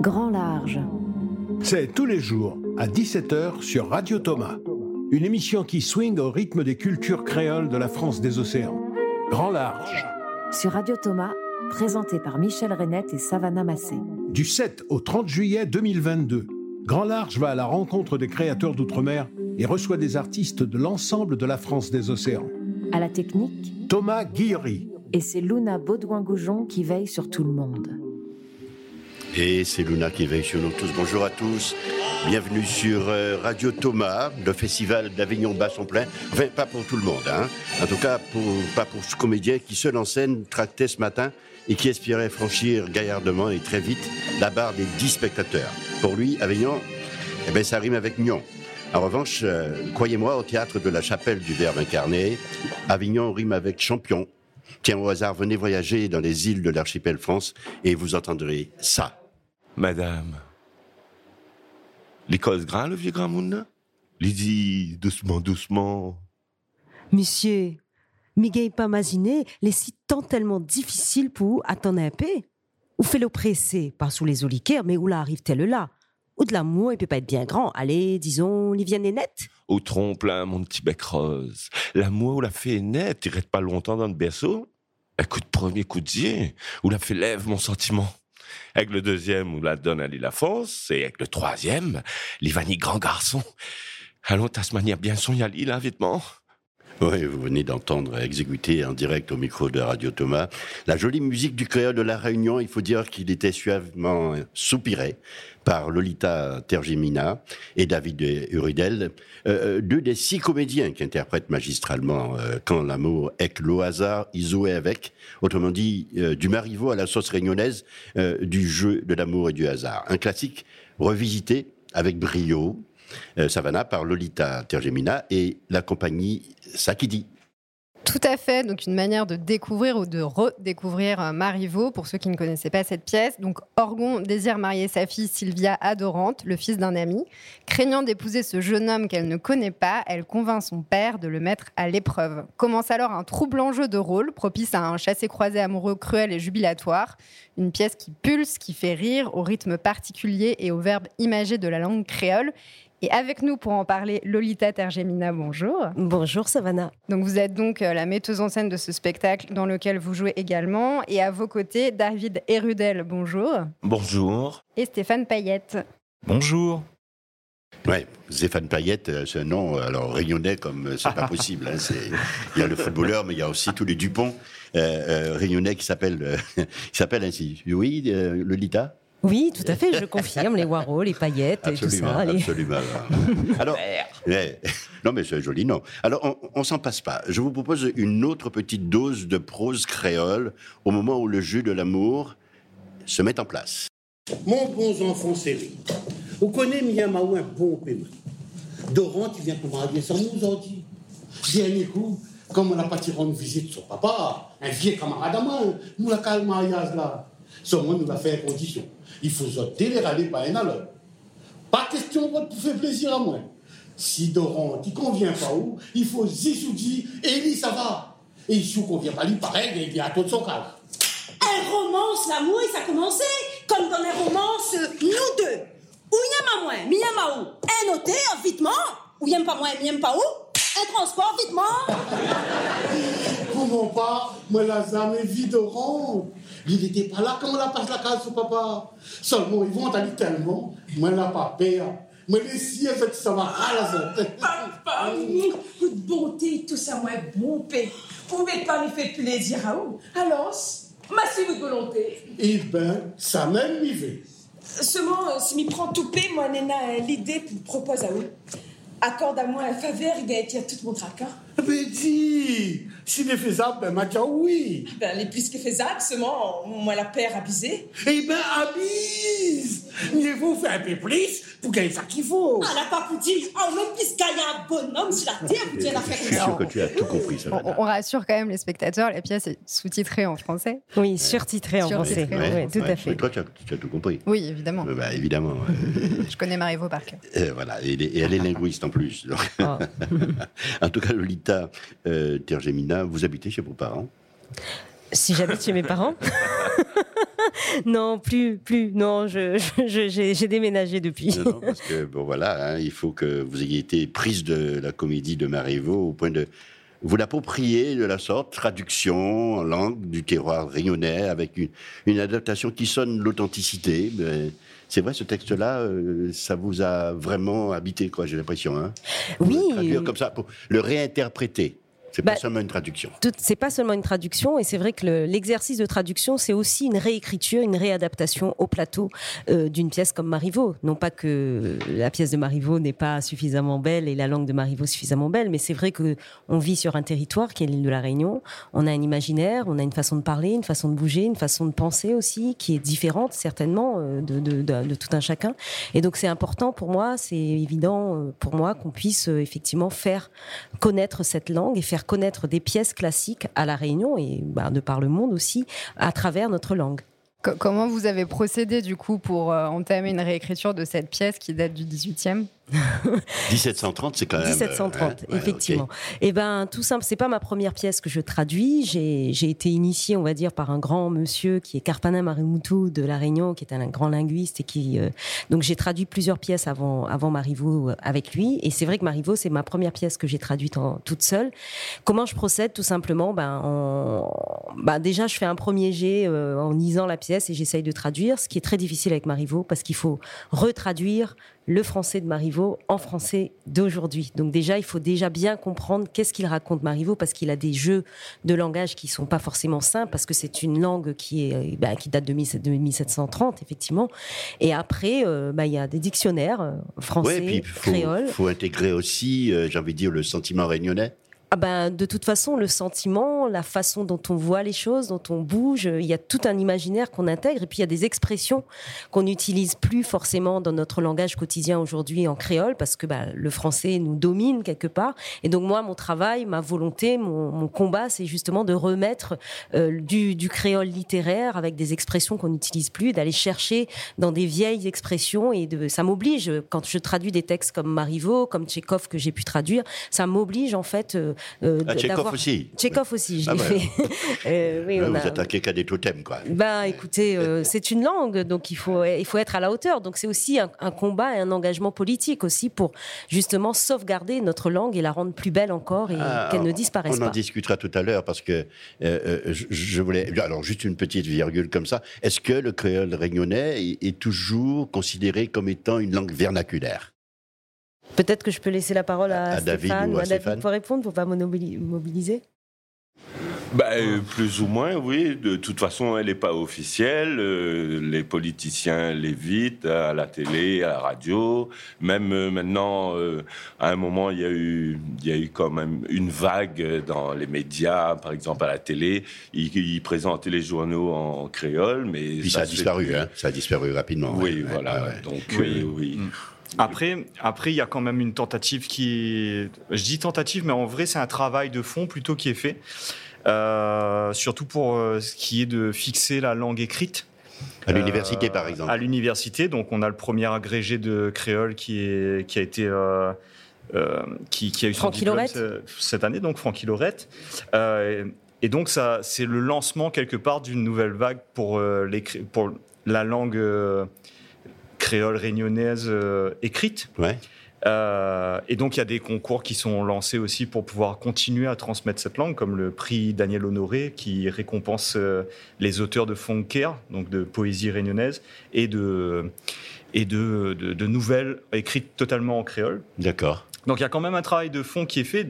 Grand Large. C'est tous les jours à 17h sur Radio Thomas. Une émission qui swing au rythme des cultures créoles de la France des océans. Grand Large. Sur Radio Thomas, présenté par Michel Renette et Savannah Massé. Du 7 au 30 juillet 2022, Grand Large va à la rencontre des créateurs d'outre-mer et reçoit des artistes de l'ensemble de la France des océans. À la technique, Thomas Guillery. et c'est Luna Baudouin-Goujon qui veille sur tout le monde. Et c'est Luna qui veille sur nous tous. Bonjour à tous. Bienvenue sur euh, Radio Thomas, le festival d'Avignon Basse en plein. Enfin, pas pour tout le monde, hein. En tout cas, pour, pas pour ce comédien qui, seul en scène, tractait ce matin et qui espérait franchir gaillardement et très vite la barre des 10 spectateurs. Pour lui, Avignon, eh ben, ça rime avec Nyon. En revanche, euh, croyez-moi, au théâtre de la chapelle du Verbe incarné, Avignon rime avec champion. Tiens, au hasard, venez voyager dans les îles de l'archipel France et vous entendrez ça. Madame, l'école grain, le vieux grand monde Il dit doucement, doucement. Monsieur, Miguel pas imaginer les sites tant tellement difficiles pour attendre un peu. Ou fait le pas sous les oliquaires, mais où là arrive-t-elle là? Ou de l'amour, il peut pas être bien grand. Allez, disons, Liviane est nette. Au trompe là, mon petit bec rose. L'amour ou la fait net, il reste pas longtemps dans le berceau. Un coup de premier coup de dieu, ou la fait lève mon sentiment. Avec le deuxième, ou la donne à la force, et avec le troisième, l'Ivani grand garçon. Allons, Tasmania bien son là, vêtement. Oui, vous venez d'entendre exécuter en direct au micro de Radio Thomas la jolie musique du créole de la Réunion. Il faut dire qu'il était suavement soupiré par Lolita Tergemina et David Uridel, euh, deux des six comédiens qui interprètent magistralement euh, Quand l'amour est le hasard, jouaient avec, autrement dit, euh, du Marivaux à la sauce réunionnaise, euh, du jeu de l'amour et du hasard. Un classique revisité avec brio, euh, Savannah par Lolita Tergemina et la compagnie Sakidi. Tout à fait, donc une manière de découvrir ou de redécouvrir euh, Marivaux pour ceux qui ne connaissaient pas cette pièce. Donc Orgon désire marier sa fille Sylvia Adorante, le fils d'un ami. Craignant d'épouser ce jeune homme qu'elle ne connaît pas, elle convainc son père de le mettre à l'épreuve. Commence alors un troublant jeu de rôle propice à un chassé-croisé amoureux cruel et jubilatoire. Une pièce qui pulse, qui fait rire au rythme particulier et au verbe imagé de la langue créole. Et avec nous pour en parler, Lolita Tergemina, bonjour. Bonjour, Savannah. Donc vous êtes donc euh, la metteuse en scène de ce spectacle dans lequel vous jouez également. Et à vos côtés, David Erudel, bonjour. Bonjour. Et Stéphane Payette. Bonjour. Ouais, Stéphane Payette, euh, c'est un nom, alors réunionnais comme euh, c'est pas possible. hein, il y a le footballeur, mais il y a aussi tous les Dupont euh, euh, réunionnais qui s'appellent euh, qui s'appellent ainsi. Oui, euh, Lolita? Oui, tout à fait, je confirme, les Warhol, les paillettes et tout Absolument, ça. allez. absolument. Alors, ouais, non mais c'est joli, non. Alors, on, on s'en passe pas. Je vous propose une autre petite dose de prose créole au moment où le jeu de l'amour se met en place. Mon bon enfant série, vous connaissez Miyamaou un bon paiement. Doran, tu viens pour marier sans nous aujourd'hui. Dernier coup, comme on n'a pas tiré une visite sur papa, un vieux camarade à moi, nous la calme mariage là. Seulement, nous l'a fait condition. Il faut se déléraler par un à l'autre. Pas question de pour faire plaisir à moi. Si Doran, qui convient pas où, il faut Zissoudi et lui, ça va. Et il convient pas lui, pareil, il est à tout de son cas. Un romance, l'amour, ça a commencé comme dans les romances Nous deux. Ou y'a moi, où? Un noté, un vitement. Ou y'a pas moi, miyam pas où? Un transport, vitement. Comment pas Moi, la jamais vie de rang. Il n'était pas là quand on la passe la case sur papa. Seulement, ils vont aller tellement. Moi, la pas père. Moi, les siens, ça va raser. Papa, coup de bonté, tout ça, moi, bon paix. Vous pouvez pas lui faire plaisir à vous. Alors, massez votre volonté. Eh ben, ça même m'y va. Seulement, si m'y prend tout paix, moi, Nena, l'idée pour propose à vous. Accorde à moi un faveur, il va être tout mon tracas. Mais dis, s'il est faisable, ben, oui. Ben, les plus que faisable, seulement, moi, la paire abusée. Eh ben, abise. Mieux vaut faire un peu plus pour gagner ça qu'il faut. Ah, pu dire, oh, même puisqu'il y a un bonhomme sur la terre, vous la Je suis faire sûr que tu as tout compris, ça. On, on rassure quand même les spectateurs, la pièce est sous-titrée en français. Oui, surtitré en français. ouais. Oui, tout à fait. toi, tu as, tu as tout compris. Oui, évidemment. Euh, bah, évidemment. euh, Je connais Marivaux par cœur. euh, voilà, et, elle est- et elle est linguiste en plus. donc. Ah. en tout cas, Lolita euh, Vous habitez chez vos parents Si j'habite chez mes parents non, plus, plus. Non, je, je- j'ai j'ai déménagé depuis. Non, non, parce que, bon, voilà, hein, il faut que vous ayez été prise de la comédie de Marivaux au point de vous l'approprier de la sorte, traduction en langue du terroir réunionnais avec une, une adaptation qui sonne l'authenticité. C'est vrai, ce texte-là, euh, ça vous a vraiment habité, quoi, j'ai l'impression. Hein Oui. Le traduire comme ça, pour le réinterpréter. C'est pas Bah, seulement une traduction. C'est pas seulement une traduction, et c'est vrai que le- l'exercice de traduction, c'est aussi une réécriture, une réadaptation au plateau euh, d'une pièce comme Marivaux. Non pas que la pièce de Marivaux n'est pas suffisamment belle et la langue de Marivaux suffisamment belle, mais c'est vrai que on vit sur un territoire qui est l'île de la Réunion. On a un imaginaire, on a une façon de parler, une façon de bouger, une façon de penser aussi qui est différente certainement euh, de, de- de- de tout un chacun. Et donc c'est important pour moi, c'est évident euh, pour moi qu'on puisse effectivement faire connaître cette langue et faire connaître des pièces classiques à La Réunion et bah, de par le monde aussi à travers notre langue. Co- comment vous avez procédé du coup pour euh, entamer une réécriture de cette pièce qui date du 18e 1730, c'est quand même. euh, 1730, hein, ouais, effectivement. ok. Et ben, tout simple, c'est pas ma première pièce que je traduis. J'ai été initiée, on va dire, par un grand monsieur qui est Carpanin Marimutu de La Réunion, qui est un grand linguiste et qui. euh, donc, j'ai traduit plusieurs pièces avant, avant Marivaux euh, avec lui. Et c'est vrai que Marivaux, c'est ma première pièce que j'ai traduite en, toute seule. Comment je procède Tout simplement, ben, en- ben, déjà, je fais un premier jet euh, en lisant la pièce et j'essaye de traduire, ce qui est très difficile avec Marivaux parce qu'il faut retraduire le français de Marivaux en français d'aujourd'hui. Donc déjà, il faut déjà bien comprendre qu'est-ce qu'il raconte Marivaux parce qu'il a des jeux de langage qui sont pas forcément simples parce que c'est une langue qui est euh, bah, qui date de 17- de 1730 effectivement. Et après, euh, bah, il y a des dictionnaires euh, français, Ouais, puis il faut, créole. faut intégrer aussi, euh, j'ai envie de dire, le sentiment réunionnais. Ah ben, de toute façon, le sentiment, la façon dont on voit les choses, dont on bouge, il y a tout un imaginaire qu'on intègre et puis il y a des expressions qu'on n'utilise plus forcément dans notre langage quotidien aujourd'hui en créole parce que bah, le français nous domine quelque part. Et donc moi, mon travail, ma volonté, mon, combat, c'est justement de remettre euh, du, créole littéraire avec des expressions qu'on n'utilise plus, d'aller chercher dans des vieilles expressions et de, ça m'oblige quand je traduis des textes comme Marivaux, comme Tchekhov que j'ai pu traduire, ça m'oblige en fait euh, euh, Ah, d'avoir- aussi. Tchekhov aussi, je Ah ouais. fait. Euh, oui, Là, on vous a- attaquez qu'à des totems, quoi. ben, écoutez, euh, c'est une langue, donc il faut, il faut être à la hauteur. Donc c'est aussi un, un combat et un engagement politique aussi pour justement sauvegarder notre langue et la rendre plus belle encore et Ah, qu'elle ne disparaisse On en pas. discutera tout à l'heure parce que euh, euh, je, je voulais. Alors, juste une petite virgule comme ça. Est-ce que le créole réunionnais est, est toujours considéré comme étant une langue vernaculaire? Peut-être que je peux laisser la parole à, À David Stéphane ou à à David Stéphane pour répondre, pour pas monobili- mobiliser. Bah, plus ou moins, oui. De toute façon, elle n'est pas officielle. Euh, les politiciens l'évitent à la télé, à la radio. Même euh, maintenant, euh, à un moment, il y, a eu, il y a eu quand même une vague dans les médias, par exemple à la télé. Ils, ils présentaient les journaux en créole, mais Puis ça a disparu, hein. Ça a disparu rapidement. Oui, ouais, voilà. ouais, ouais. Donc, Oui. euh, oui. Mm. Après, après, il y a quand même une tentative qui est... Je dis tentative, mais en vrai, c'est un travail de fond plutôt qui est fait. Euh, surtout pour euh, ce qui est de fixer la langue écrite. À l'université, Euh, par exemple. À l'université, donc on a le premier agrégé de créole qui, est, qui a été... euh, euh, qui, qui a eu son diplôme cette année, donc Francky Lorette. Euh, et donc, ça, c'est le lancement quelque part d'une nouvelle vague pour, euh, les pour la langue euh, créole réunionnaise euh, écrite. Ouais. Euh, et donc, il y a des concours qui sont lancés aussi pour pouvoir continuer à transmettre cette langue, comme le prix Daniel Honoré, qui récompense euh, les auteurs de Fonker, donc de poésie réunionnaise, et de, et de, de- de nouvelles écrites totalement en créole. D'accord. Donc, il y a quand même un travail de fond qui est fait.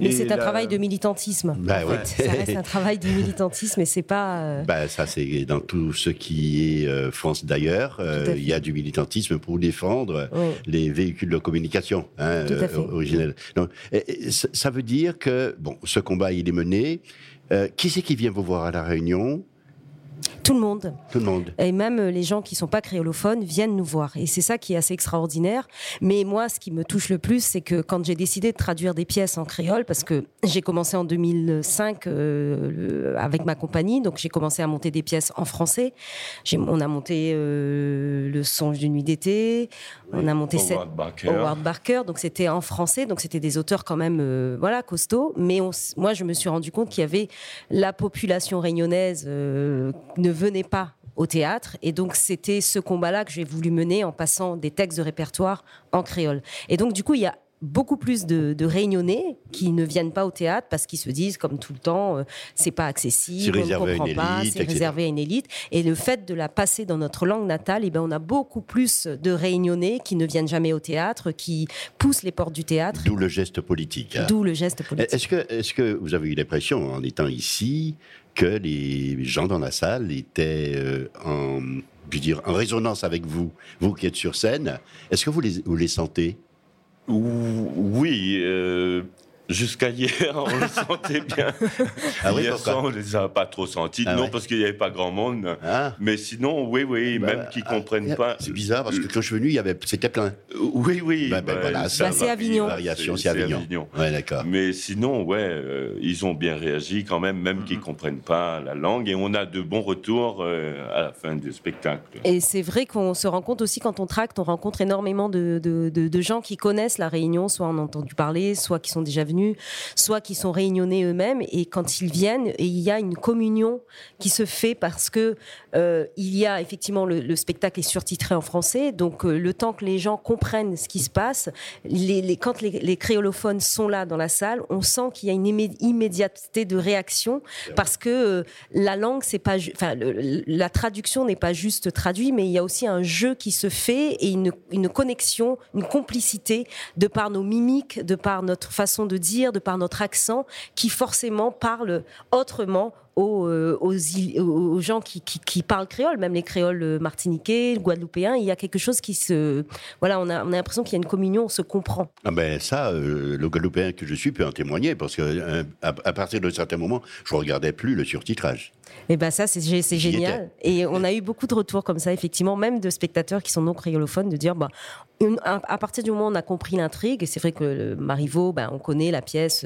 Mais c'est un la- travail de militantisme. Bah en ouais. fait. Ça reste un travail de militantisme et c'est pas. euh, Bah, ça, c'est dans tout ce qui est euh, France d'ailleurs. euh. Il y a du militantisme pour défendre oui. les véhicules de communication hein, fait. originels. Donc, et- et ça veut dire que bon, ce combat il est mené. Euh, qui c'est qui vient vous voir à la Réunion? Tout le monde. Tout le monde. Et même euh, les gens qui sont pas créolophones viennent nous voir. Et c'est ça qui est assez extraordinaire. Mais moi, ce qui me touche le plus, c'est que quand j'ai décidé de traduire des pièces en créole, parce que j'ai commencé en 2005 euh, avec ma compagnie, donc j'ai commencé à monter des pièces en français. On a monté euh, Le songe d'une nuit d'été, on a monté cette- Howard Barker. Howard Barker, donc c'était en français, donc c'était des auteurs quand même, euh, voilà, costauds. Mais on moi, je me suis rendu compte qu'il y avait la population réunionnaise ne venait pas au théâtre. Et donc, c'était ce combat-là que j'ai voulu mener en passant des textes de répertoire en créole. Et donc, du coup, il y a beaucoup plus de, de, réunionnais qui ne viennent pas au théâtre parce qu'ils se disent, comme tout le temps, euh, c'est pas accessible, on ne comprend pas, c'est réservé à une élite. Et le fait de la passer dans notre langue natale, eh ben, on a beaucoup plus de réunionnais qui ne viennent jamais au théâtre, qui poussent les portes du théâtre. D'où le geste politique. D'où le geste politique. Est-ce que, est que vous avez eu l'impression, en étant ici, que les gens dans la salle étaient euh, en, en résonance avec vous, vous qui êtes sur scène. Est-ce que vous les, vous les sentez? Oui, euh, Jusqu'à hier, on le sentait bien. Ah oui, hier soir, on les a pas trop sentis. Ah non, parce qu'il n'y avait pas grand monde. Ah. Mais sinon, oui, oui, bah, même qui ne comprennent ah, pas. C'est bizarre parce que quand je suis venu, il y avait, c'était plein. Oui, oui. Bah, bah, voilà, c'est Avignon. Variation, c'est Avignon. Ouais, d'accord. Mais sinon, ouais, euh, ils ont bien réagi quand même, même qu'ils ne comprennent pas la langue. Et on a de bons retours euh, à la fin du spectacle. Et c'est vrai qu'on se rend compte aussi quand on tracte, on rencontre énormément de, de, de, de gens qui connaissent la Réunion, soit en ont entendu parler, soit qui sont déjà venus soit qui sont réunionnés eux-mêmes. Et quand ils viennent, il y a une communion qui se fait parce que euh, il y a effectivement le, spectacle est surtitré en français, donc euh, le temps que les gens comprennent ce qui se passe, quand les, créolophones sont là dans la salle, on sent qu'il y a une immédiateté de réaction parce que euh, la langue, c'est pas, enfin, la traduction n'est pas juste traduite, mais il y a aussi un jeu qui se fait et une, une connexion, une complicité de par nos mimiques, de par notre façon de de par notre accent, qui forcément parle autrement aux, euh, gens qui, parlent créole, même les créoles euh, martiniquais, guadeloupéens, il y a quelque chose qui se... Voilà, on a, on a l'impression qu'il y a une communion, on se comprend. Ah ben ça, euh, le guadeloupéen que je suis peut en témoigner, parce que à, partir d'un certain moment, je ne regardais plus le surtitrage. Et eh ben ça, c'est génial. Et on a eu beaucoup de retours comme ça, effectivement, même de spectateurs qui sont non créolophones, de dire, bah, à partir du moment où on a compris l'intrigue, et c'est vrai que Marivaux, ben, on connaît la pièce,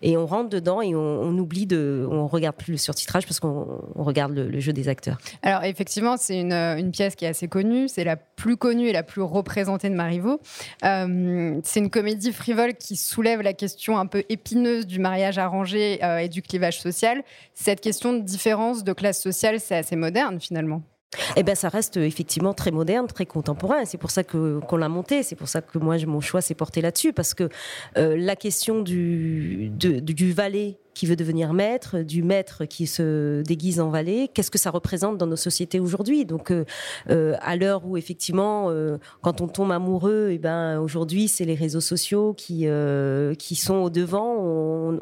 et on rentre dedans et on, on oublie de, on regarde plus le surtitrage titrage parce qu'on regarde le, jeu des acteurs. Alors effectivement, c'est une, pièce qui est assez connue, c'est la plus connue et la plus représentée de Marivaux. Euh, c'est une comédie frivole qui soulève la question un peu épineuse du mariage arrangé euh, et du clivage social. Cette question de différence de classe sociale, c'est assez moderne finalement. Eh ben, ça reste euh, effectivement très moderne, très contemporain. C'est pour ça que qu'on l'a monté. C'est pour ça que moi, mon choix s'est porté là-dessus, parce que la question du du valet qui veut devenir maître, du maître qui se déguise en valet. Qu'est-ce que ça représente dans nos sociétés aujourd'hui? Donc, euh, euh, à l'heure où effectivement, euh, quand on tombe amoureux, eh ben aujourd'hui, c'est les réseaux sociaux qui qui sont au devant.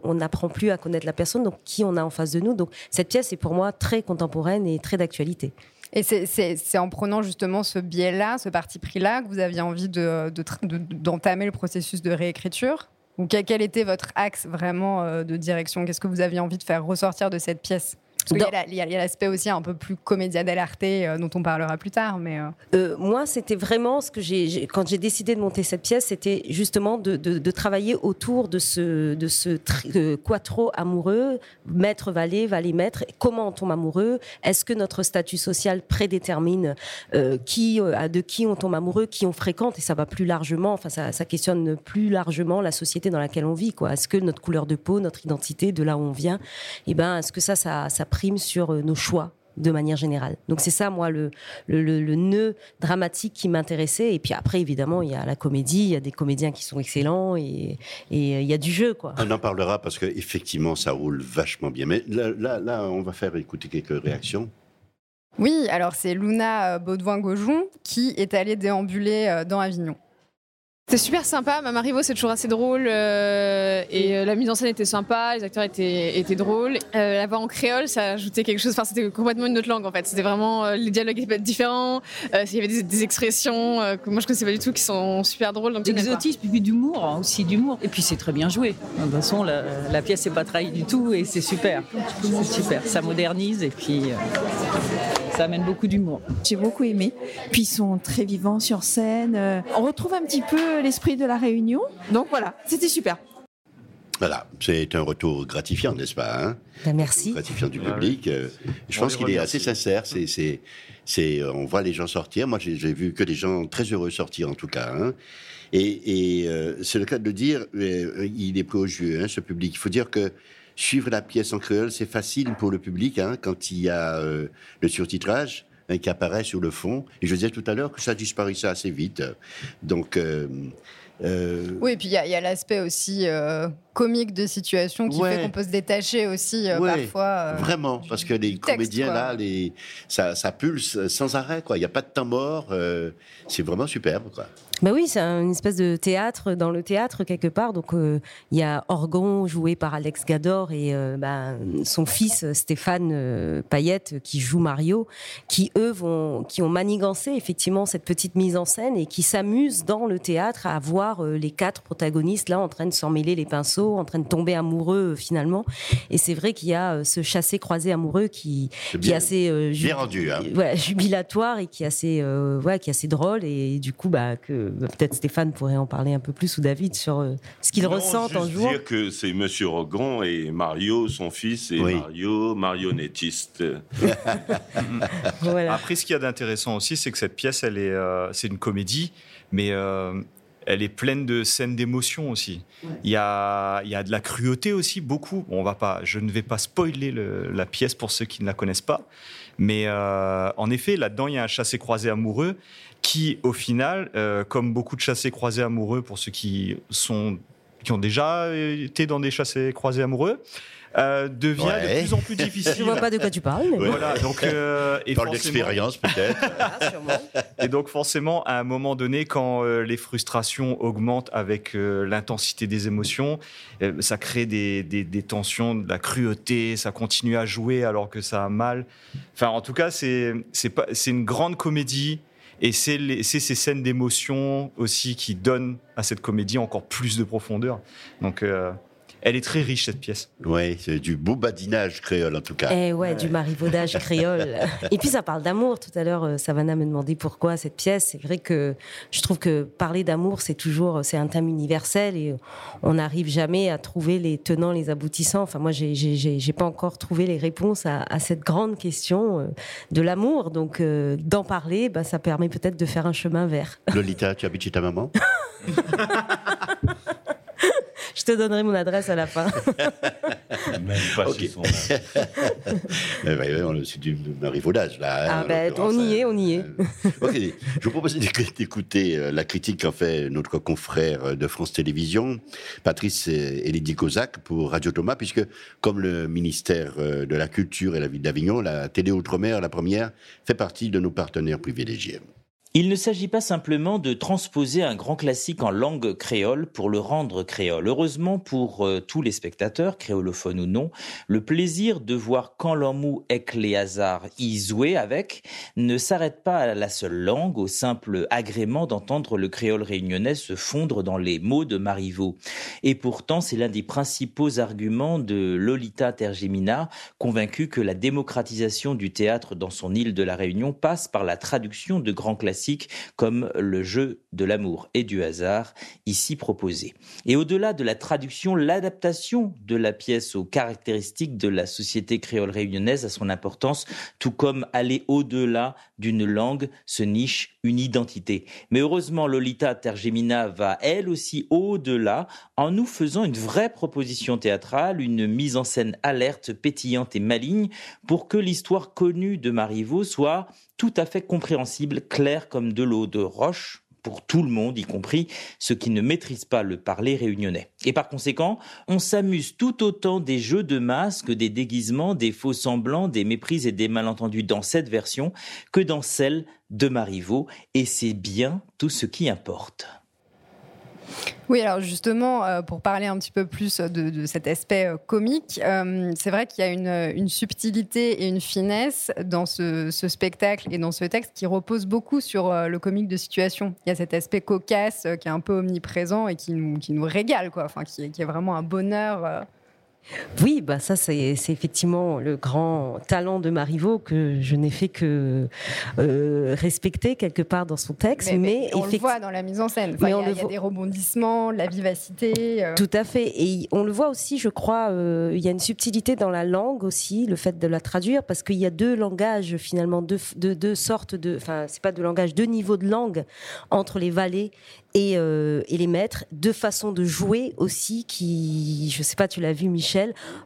On n'apprend plus à connaître la personne, donc qui on a en face de nous. Donc, cette pièce est pour moi très contemporaine et très d'actualité. Et c'est en prenant justement ce biais-là, ce parti pris-là, que vous aviez envie d'entamer de, le processus de réécriture quel était votre axe vraiment euh, de direction? Qu'est-ce que vous aviez envie de faire ressortir de cette pièce? Il y a l'aspect aussi un peu plus comédia dell'arte euh, dont on parlera plus tard. Mais euh. Euh, moi, c'était vraiment ce que j'ai quand j'ai décidé de monter cette pièce, c'était justement de, de, travailler autour de ce de ce quattro amoureux, maître valet, valet maître. Comment on tombe amoureux Est-ce que notre statut social prédétermine qui de qui on tombe amoureux, qui on fréquente Et ça va plus largement. Enfin, ça, ça questionne plus largement la société dans laquelle on vit. Quoi Est-ce que notre couleur de peau, notre identité, de là où on vient, et eh ben, est-ce que ça, ça, ça prime sur euh, nos choix de manière générale. Donc c'est ça, moi, le, le, le, nœud dramatique qui m'intéressait. Et puis après, évidemment, il y a la comédie, il y a des comédiens qui sont excellents et, et euh, il y a du jeu, quoi. On en parlera parce qu'effectivement, ça roule vachement bien. Mais là, là, on va faire écouter quelques réactions. Oui, alors c'est Luna euh, Baudouin-Gaujon qui est allée déambuler dans Avignon. C'était super sympa. Marivaux, c'est toujours assez drôle. Euh, et euh, la mise en scène était sympa, les acteurs étaient, étaient drôles. Euh, la voix en créole, ça ajoutait quelque chose. Enfin, c'était complètement une autre langue en fait. C'était vraiment. les dialogues étaient différents. il y avait des, expressions que moi je connaissais pas du tout qui sont super drôles. D'exotisme, puis d'humour, hein, aussi d'humour. Et puis c'est très bien joué. De toute façon, la, la pièce n'est pas trahie du tout et c'est super. C'est super. Ça modernise et puis ça amène beaucoup d'humour. J'ai beaucoup aimé. Puis ils sont très vivants sur scène. Euh, on retrouve un petit peu l'esprit de la réunion. Donc voilà, c'était super. Voilà, c'est un retour gratifiant, n'est-ce pas hein? Ben, Merci. Gratifiant du public. Euh, je pense qu'il est assez sincère. C'est, c'est, c'est, on voit les gens sortir. Moi, j'ai, vu que des gens très heureux sortir, en tout cas. Hein. Et, euh, c'est le cas de le dire. il est peu au jeu, hein, ce public. Il faut dire que suivre la pièce en créole, c'est facile pour le public hein, quand il y a euh, le surtitrage. Hein, qui apparaît sur le fond. Et je disais tout à l'heure que ça disparaissait assez vite. Donc, euh, euh, Oui, et puis il y a, l'aspect aussi euh, comique de situation qui Ouais. fait qu'on peut se détacher aussi euh, Ouais, parfois. Vraiment, parce que les texte, comédiens quoi. là, les, ça, ça pulse sans arrêt, quoi. Il n'y a pas de temps mort. c'est vraiment superbe, quoi. Bah oui, c'est un- une espèce de théâtre dans le théâtre quelque part. Donc euh, il y a Orgon joué par Alex Gador et euh, bah, son fils euh, Stéphane euh, Payette qui joue Mario, qui eux vont, qui ont manigancé effectivement cette petite mise en scène et qui s'amusent dans le théâtre à voir les quatre protagonistes là en train de s'emmêler les pinceaux, en train de tomber amoureux finalement. Et c'est vrai qu'il y a ce chassé-croisé amoureux qui, est assez bien rendu, hein. ouais, jubilatoire et qui est assez, ouais, qui est assez drôle. Et du coup, bah, que peut-être Stéphane pourrait en parler un peu plus ou David sur euh, ce qu'il Non, ressent en jouant. dire que c'est Monsieur Rogon et Mario, son fils, et Oui. Mario, marionnettiste. Voilà. Après, ce qu'il y a d'intéressant aussi, c'est que cette pièce, elle est, euh, c'est une comédie, mais euh, elle est pleine de scènes d'émotion aussi. Il y a, il y a de la cruauté aussi, beaucoup. On va pas, je ne vais pas spoiler le- la pièce pour ceux qui ne la connaissent pas, mais euh, en effet, là-dedans, il y a un chassé-croisé amoureux qui, au final, euh, comme beaucoup de chassés-croisés amoureux, pour ceux qui sont qui ont déjà été dans des chassés-croisés amoureux, euh, devient Ouais. de plus en plus difficile. Je vois pas de quoi tu parles. Mais Ouais. Voilà, donc euh, et Parle forcément- d'expérience, peut-être. et donc forcément, à un moment donné, quand euh, les frustrations augmentent avec euh, l'intensité des émotions, euh, ça crée des, des- des tensions, de la cruauté, ça continue à jouer alors que ça a mal. Enfin, en tout cas, c'est c'est pas- c'est une grande comédie. Et c'est ces scènes d'émotion aussi qui donnent à cette comédie encore plus de profondeur. Donc, euh, elle est très riche, cette pièce. Oui, c'est du beau badinage créole, en tout cas. Eh ouais, du marivaudage créole. Et puis ça parle d'amour. Tout à l'heure, euh, Savannah me demandait pourquoi cette pièce. C'est vrai que je trouve que parler d'amour, c'est toujours, c'est un thème universel et on n'arrive jamais à trouver les tenants, les aboutissants. Enfin, moi, j'ai, j'ai, pas encore trouvé les réponses à, à cette grande question euh, de l'amour. Donc, euh, d'en parler, bah, ça permet peut-être de faire un chemin vers. Lolita, tu habites chez ta maman? te donnerai mon adresse à la fin. Même pas Ok. chez son Eh ben, C'est du marivaudage, là. hein, Ah en ben, on y hein. est, on y est. Ok, je vous propose d'éc- d'écouter euh, la critique qu'a fait notre confrère euh, de France Télévisions, Patrice Lydie Kozak, pour Radio Thomas, puisque comme le ministère euh, de la Culture et la ville d'Avignon, la télé Outre-mer, la première, fait partie de nos partenaires privilégiés. Il ne s'agit pas simplement de transposer un grand classique en langue créole pour le rendre créole. Heureusement pour euh, tous les spectateurs, créolophones ou non, le plaisir de voir quand l'amou ek les hasards y avec ne s'arrête pas à la seule langue, au simple agrément d'entendre le créole réunionnais se fondre dans les mots de Marivaux. Et pourtant, c'est l'un des principaux arguments de Lolita Tergemina, convaincu que la démocratisation du théâtre dans son île de la Réunion passe par la traduction de grands classiques comme le jeu de l'amour et du hasard ici proposé. Et au-delà de la traduction, l'adaptation de la pièce aux caractéristiques de la société créole réunionnaise a son importance, tout comme aller au-delà d'une langue se niche une identité. Mais heureusement, Lolita Tergemina va elle aussi au-delà en nous faisant une vraie proposition théâtrale, une mise en scène alerte, pétillante et maligne pour que l'histoire connue de Marivaux soit tout à fait compréhensible, claire comme de l'eau de roche pour tout le monde, y compris ceux qui ne maîtrisent pas le parler réunionnais. Et par conséquent, on s'amuse tout autant des jeux de masques, des déguisements, des faux semblants, des méprises et des malentendus dans cette version que dans celle de Marivaux, et c'est bien tout ce qui importe. Oui, alors justement, euh, pour parler un petit peu plus de, cet aspect euh, comique, euh, c'est vrai qu'il y a une, subtilité et une finesse dans ce, spectacle et dans ce texte qui repose beaucoup sur le comique de situation. Il y a cet aspect cocasse qui est un peu omniprésent et qui nous, régale, quoi. Qui est vraiment un bonheur. Oui, bah ça c'est effectivement le grand talent de Marivaux que je n'ai fait que euh, respecter quelque part dans son texte, Mais, mais, mais on le voit dans la mise en scène. Enfin, Mais il y on a, le il y a voit- des rebondissements, de la vivacité. euh. Tout à fait. Et on le voit aussi, je crois, euh, il y a une subtilité dans la langue aussi, le fait de la traduire, parce qu'il y a deux langages finalement, deux, deux, deux sortes de, enfin, c'est pas deux langages, deux niveaux de langue entre les valets et, et les maîtres, deux façons de jouer aussi qui, je sais pas, tu l'as vu Michel,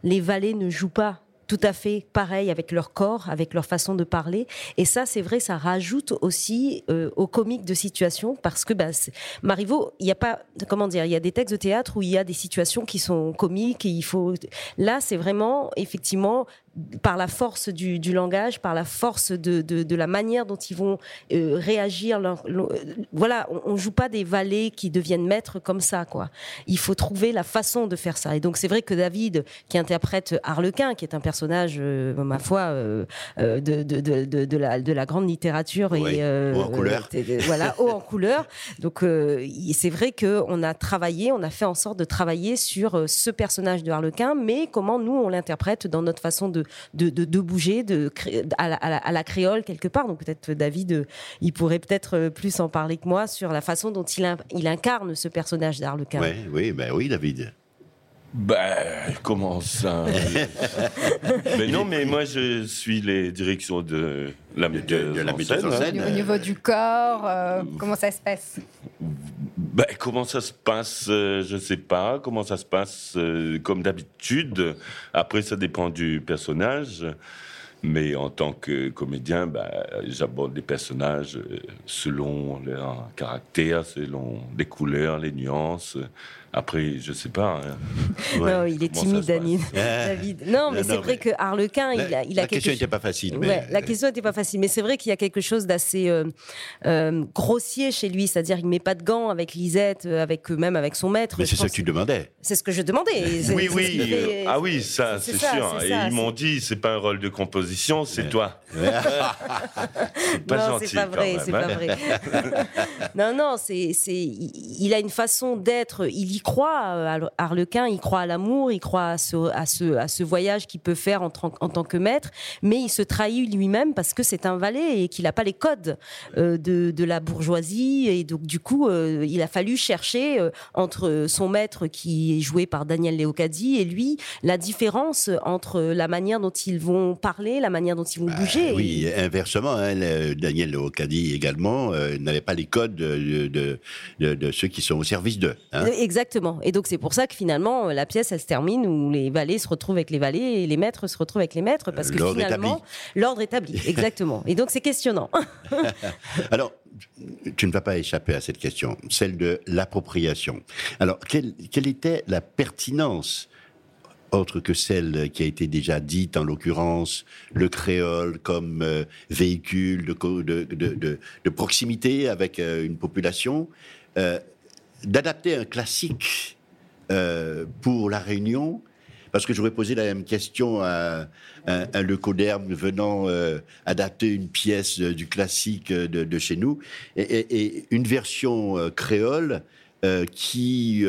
les valets ne jouent pas tout à fait pareil avec leur corps, avec leur façon de parler. Et ça, c'est vrai, ça rajoute aussi euh, au comique de situation parce que c'est- Marivaux, il n'y a pas, comment dire, il y a des textes de théâtre où il y a des situations qui sont comiques et il faut. Là, c'est vraiment effectivement par la force du, du langage, par la force de, de, de la manière dont ils vont euh, réagir. leur- leur- euh, voilà, on, on joue pas des valets qui deviennent maîtres comme ça, quoi. Il faut trouver la façon de faire ça. Et donc c'est vrai que David, qui interprète Harlequin, qui est un personnage, euh, ma foi, euh, de, la, de la grande littérature Oui, et haut en couleur. voilà, haut en couleur. Donc c'est vrai que on a travaillé, on a fait en sorte de travailler sur ce personnage de Harlequin, mais comment nous on l'interprète dans notre façon de de, bouger, à, la, créole quelque part. Donc peut-être David, euh, il pourrait peut-être euh, plus en parler que moi sur la façon dont il, in- il incarne ce personnage d'Harlequin. Ouais, oui, ben oui, David. Ben, comment ça Mais non, mais moi, je suis les directions de la metteuse de la en scène, hein. Au niveau du corps, euh, comment ça se passe? Ben, comment ça se passe euh, Je sais pas. Comment ça se passe euh, Comme d'habitude. Après, ça dépend du personnage. Mais en tant que comédien, ben, j'aborde les personnages selon leur caractère, selon les couleurs, les nuances. Après, je sais pas. hein. Non, il est timide, passe David. David. Non, mais c'est vrai mais- que Harlequin, il a, il a la quelque question n'était pas facile. Mais... Ouais, la question n'était pas facile, mais c'est vrai qu'il y a quelque chose d'assez euh, euh, grossier chez lui, c'est-à-dire il met pas de gants avec Lisette, euh, avec même avec son maître. Mais c'est ça pense que tu demandais. C'est ce que je demandais. Oui, ce oui. fait- Ah oui, ça, c'est sûr. Et ça, ils m'ont dit, c'est pas un rôle de composition, c'est toi. c'est pas non, gentil. c'est pas vrai, c'est pas hein. vrai. non, non, c'est, c'est, il il a une façon d'être. Il y croit, euh, Harlequin. Il croit à l'amour, il croit à ce, à ce, à ce voyage qu'il peut faire en, tant- en tant que maître. Mais il se trahit lui-même parce que c'est un valet et qu'il n'a pas les codes euh, de, de la bourgeoisie. Et donc, du coup, euh, il a fallu chercher euh, entre son maître qui est joué par Daniel Leocadi et lui la différence entre la manière dont ils vont parler, la manière dont ils vont bouger. Ah Oui, inversement, hein, le- Daniel Ocadi également n'avait pas les codes de, de, de- de ceux qui sont au service d'eux. hein. Euh, Exactement. Et donc c'est pour ça que finalement la pièce elle se termine où les valets se retrouvent avec les valets et les maîtres se retrouvent avec les maîtres parce que finalement l'ordre établi. Exactement. Et donc c'est questionnant. Alors, tu ne vas pas échapper à cette question, celle de l'appropriation. Alors, quelle, quelle était la pertinence autre que celle qui a été déjà dite, en l'occurrence le créole comme euh, véhicule de, co- de, de- de- de proximité avec euh, une population, euh, d'adapter un classique euh, pour la Réunion parce que j'aurais posé la même question à, à, venant euh, adapter une pièce euh, du classique de, chez nous et, une version créole qui,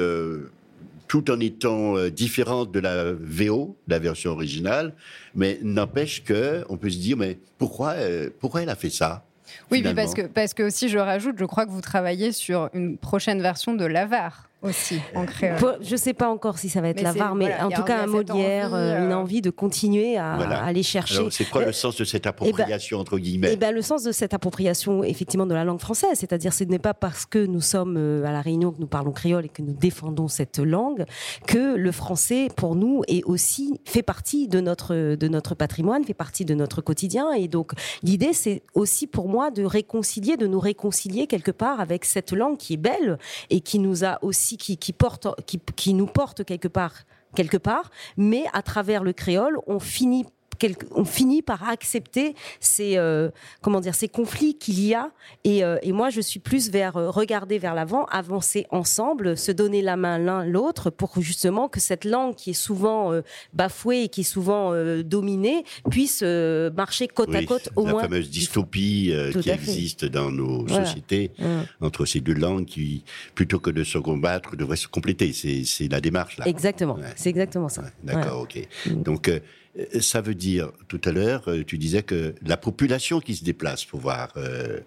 tout en étant différente de la VO, la version originale, mais n'empêche que on peut se dire mais pourquoi pourquoi elle a fait ça? Oui, parce que, parce que aussi, je rajoute, je crois que vous travaillez sur une prochaine version de l'Avare aussi, en créole. Pour- je sais pas encore si ça va être Mais la c'est- VAR, mais voilà, en tout cas un Molière, envie, euh, une euh, envie de continuer à, Voilà. à aller chercher. Alors c'est quoi Euh, le sens de cette appropriation entre guillemets Eh ben, le sens de cette appropriation, effectivement, de la langue française, c'est-à-dire, ce n'est pas parce que nous sommes euh, à la Réunion que nous parlons créole et que nous défendons cette langue que le français, pour nous, est aussi fait partie de notre de notre patrimoine, fait partie de notre quotidien. Et donc, l'idée, c'est aussi pour moi de réconcilier, de nous réconcilier quelque part avec cette langue qui est belle et qui nous a aussi, qui, nous porte quelque part quelque part, mais à travers le créole, on finit on finit par accepter ces euh, comment dire ces conflits qu'il y a et, euh, et moi je suis plus vers euh, regarder vers l'avant avancer ensemble se donner la main l'un l'autre pour justement que cette langue qui est souvent bafouée et qui est souvent dominée puisse marcher côte à côte au la moins fameuse dystopie qui existe dans nos Voilà. sociétés Voilà. entre ces deux langues qui, plutôt que de se combattre, devraient se compléter. C'est la démarche là. exactement c'est exactement ça D'accord, ok. Donc, euh, euh, ça veut dire, tout à l'heure, euh, tu disais que la population qui se déplace pour voir euh,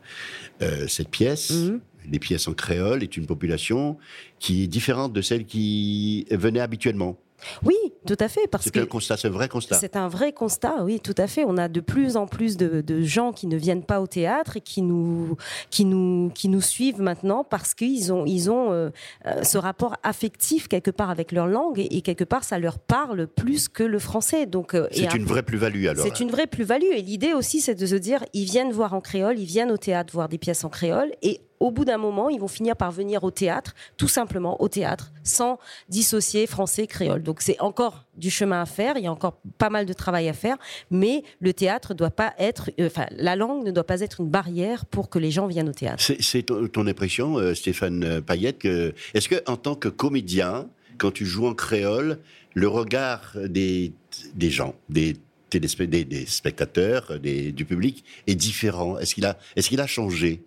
euh, cette pièce, Mhm. les pièces en créole, est une population qui est différente de celle qui venait habituellement. Oui, tout à fait. Parce C'est que un constat, c'est un vrai constat. c'est un vrai constat, oui, tout à fait. On a de plus en plus de, de gens qui ne viennent pas au théâtre et qui nous, qui nous, qui nous suivent maintenant parce qu'ils ont, ils ont euh, euh, ce rapport affectif quelque part avec leur langue et, et quelque part ça leur parle plus que le français. Donc, euh, C'est une après- vraie plus-value alors. c'est une vraie plus-value. Et l'idée aussi, c'est de se dire, ils viennent voir en créole, ils viennent au théâtre voir des pièces en créole, et au bout d'un moment, ils vont finir par venir au théâtre, tout simplement au théâtre, sans dissocier français créole. Donc c'est encore du chemin à faire, il y a encore pas mal de travail à faire, mais le théâtre doit pas être, euh, enfin, la langue ne doit pas être une barrière pour que les gens viennent au théâtre. C'est ton, impression, euh, Stéphane euh, Payette, que est-ce que en tant que comédien, quand tu joues en créole, le regard des, des gens, des, des, spectateurs, des- du public est différent? Est-ce qu'il a, est-ce qu'il a changé?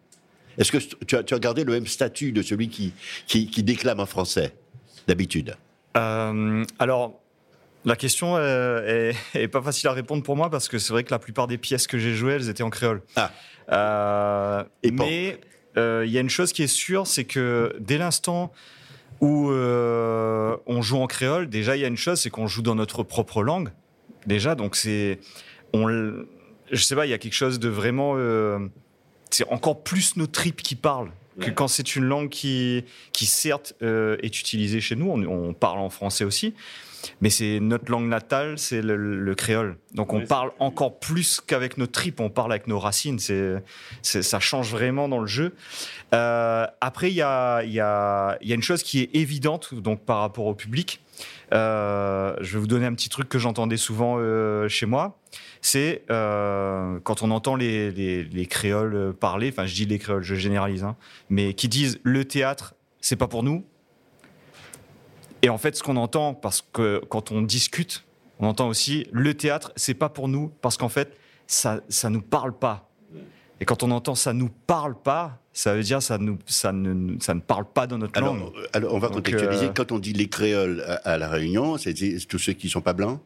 Est-ce que tu as, tu as gardé le même statut de celui qui, qui, qui déclame en français d'habitude? Euh, alors, la question euh, est, est pas facile à répondre pour moi parce que c'est vrai que la plupart des pièces que j'ai jouées, elles étaient en créole. Euh, mais euh, il y a une chose qui est sûre, c'est que dès l'instant où on joue en créole, déjà il y a une chose, c'est qu'on joue dans notre propre langue. Déjà, donc c'est, on, je sais pas, il y a quelque chose de vraiment, c'est encore plus nos tripes qui parlent que quand c'est une langue qui, qui certes euh, est utilisée chez nous. On, on parle en français aussi, mais c'est notre langue natale, c'est le, le créole. Donc on parle encore plus qu'avec nos tripes, on parle avec nos racines. C'est, ça change vraiment dans le jeu. Euh, après, il y a, y, a, y a une chose qui est évidente donc par rapport au public. Euh, je vais vous donner un petit truc que j'entendais souvent chez moi. C'est euh, quand on entend les, les, les créoles parler, enfin je dis les créoles, je généralise, hein, mais qui disent le théâtre, c'est pas pour nous. Et en fait, ce qu'on entend, parce que quand on discute, on entend aussi le théâtre, c'est pas pour nous, parce qu'en fait, ça, ça nous parle pas. Et quand on entend ça nous parle pas, ça veut dire ça, nous, ça, ne, ça ne parle pas dans notre alors, langue. euh, alors, on va Donc, contextualiser. euh, Quand on dit les créoles à, à la Réunion, c'est tous ceux qui sont pas blancs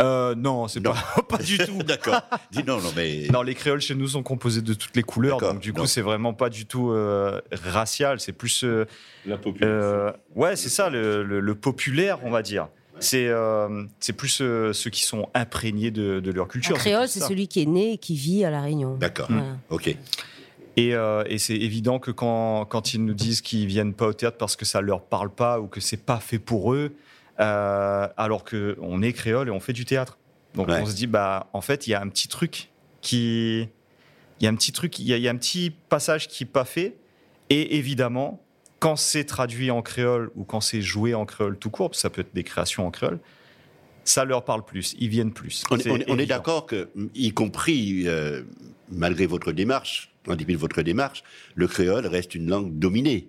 Euh, non, c'est pas, pas du tout. D'accord. Dis non, non, mais. Non, les créoles chez nous sont composés de toutes les couleurs, donc du coup, c'est vraiment pas du tout euh, racial, c'est plus. euh, La euh, ouais, c'est ça, le, le- le populaire, on va dire. C'est euh, c'est plus euh, ceux qui sont imprégnés de, de leur Un culture. créole, plus c'est celui qui est né et qui vit à La Réunion. D'accord. Voilà. Ok. Et, euh, et c'est évident que quand, quand ils nous disent qu'ils viennent pas au théâtre parce que ça leur parle pas ou que c'est pas fait pour eux, euh, alors que on est créole et on fait du théâtre. Donc Ouais. on se dit bah en fait il y a un petit truc qui, il y a un petit truc, il y a, il y a un petit passage qui est pas fait. Et évidemment quand c'est traduit en créole ou quand c'est joué en créole tout court, ça peut être des créations en créole, ça leur parle plus, ils viennent plus. On, est- on on d'accord que, y compris euh, malgré votre démarche, en dépit de votre démarche, le créole reste une langue dominée.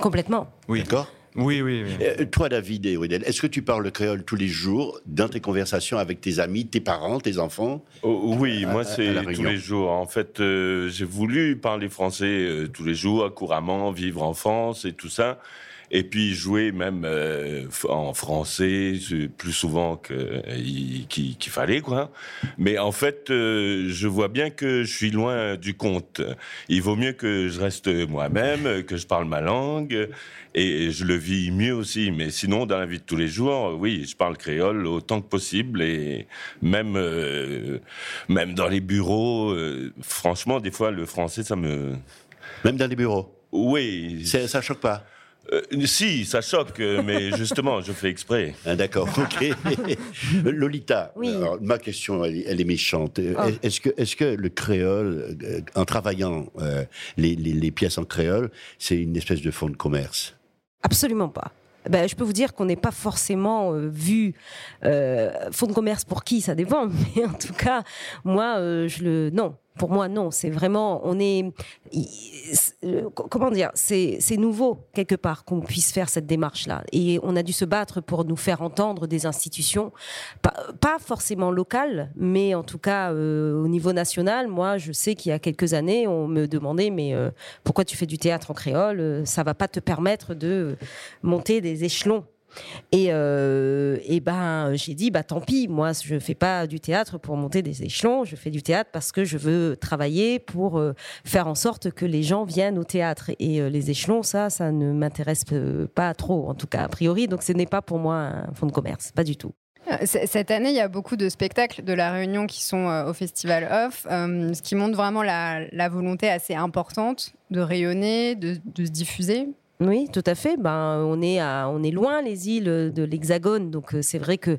Complètement. Oui. D'accord? Oui, oui, oui. Euh, toi, David et Wedel, est-ce que tu parles le créole tous les jours dans tes conversations avec tes amis, tes parents, tes enfants? Oh, oui, À- moi c'est tous les jours. En fait, euh, j'ai voulu parler français euh, tous les jours, couramment, vivre en France et tout ça. Et puis jouer même euh, en français euh, plus souvent euh, il- qu'il fallait quoi. Mais en fait, euh, je vois bien que je suis loin du compte. Il vaut mieux que je reste moi-même, que je parle ma langue et je le vis mieux aussi. Mais sinon, dans la vie de tous les jours, oui, je parle créole autant que possible et même euh, même dans les bureaux. franchement, des fois, le français, ça me même dans les bureaux? Oui, ça choque pas? Euh, si, ça choque, euh, mais justement, je fais exprès. Ah, D'accord, ok. Lolita, Oui. alors, ma question, elle, est- elle est méchante. Euh, Ah. Est-ce que, le créole, en travaillant euh, les, les- les pièces en créole, c'est une espèce de fonds de commerce? Absolument pas. Ben, je peux vous dire qu'on n'est pas forcément euh, vu euh, fonds de commerce pour qui, ça dépend. Mais en tout cas, moi, euh, je le non. Pour moi, non. C'est vraiment, on est, euh, comment dire, c'est nouveau quelque part qu'on puisse faire cette démarche-là. Et on a dû se battre pour nous faire entendre des institutions, pas, forcément locales, mais en tout cas euh, au niveau national. Moi, je sais qu'il y a quelques années, on me demandait, mais euh, pourquoi tu fais du théâtre en créole? Ça va pas te permettre de monter des échelons. Et, euh, et ben, j'ai dit, bah tant pis, moi, je fais pas du théâtre pour monter des échelons, je fais du théâtre parce que je veux travailler pour euh, faire en sorte que les gens viennent au théâtre. Et euh, les échelons, ça, ça ne m'intéresse pas trop, en tout cas, a priori. Donc, ce n'est pas pour moi un fonds de commerce, pas du tout. Cette année, il y a beaucoup de spectacles de la Réunion qui sont au Festival Off, ce qui montre vraiment la, la volonté assez importante de rayonner, de, de se diffuser. Oui, tout à fait. Ben, on est à, on est loin les îles de l'Hexagone, donc euh, c'est vrai que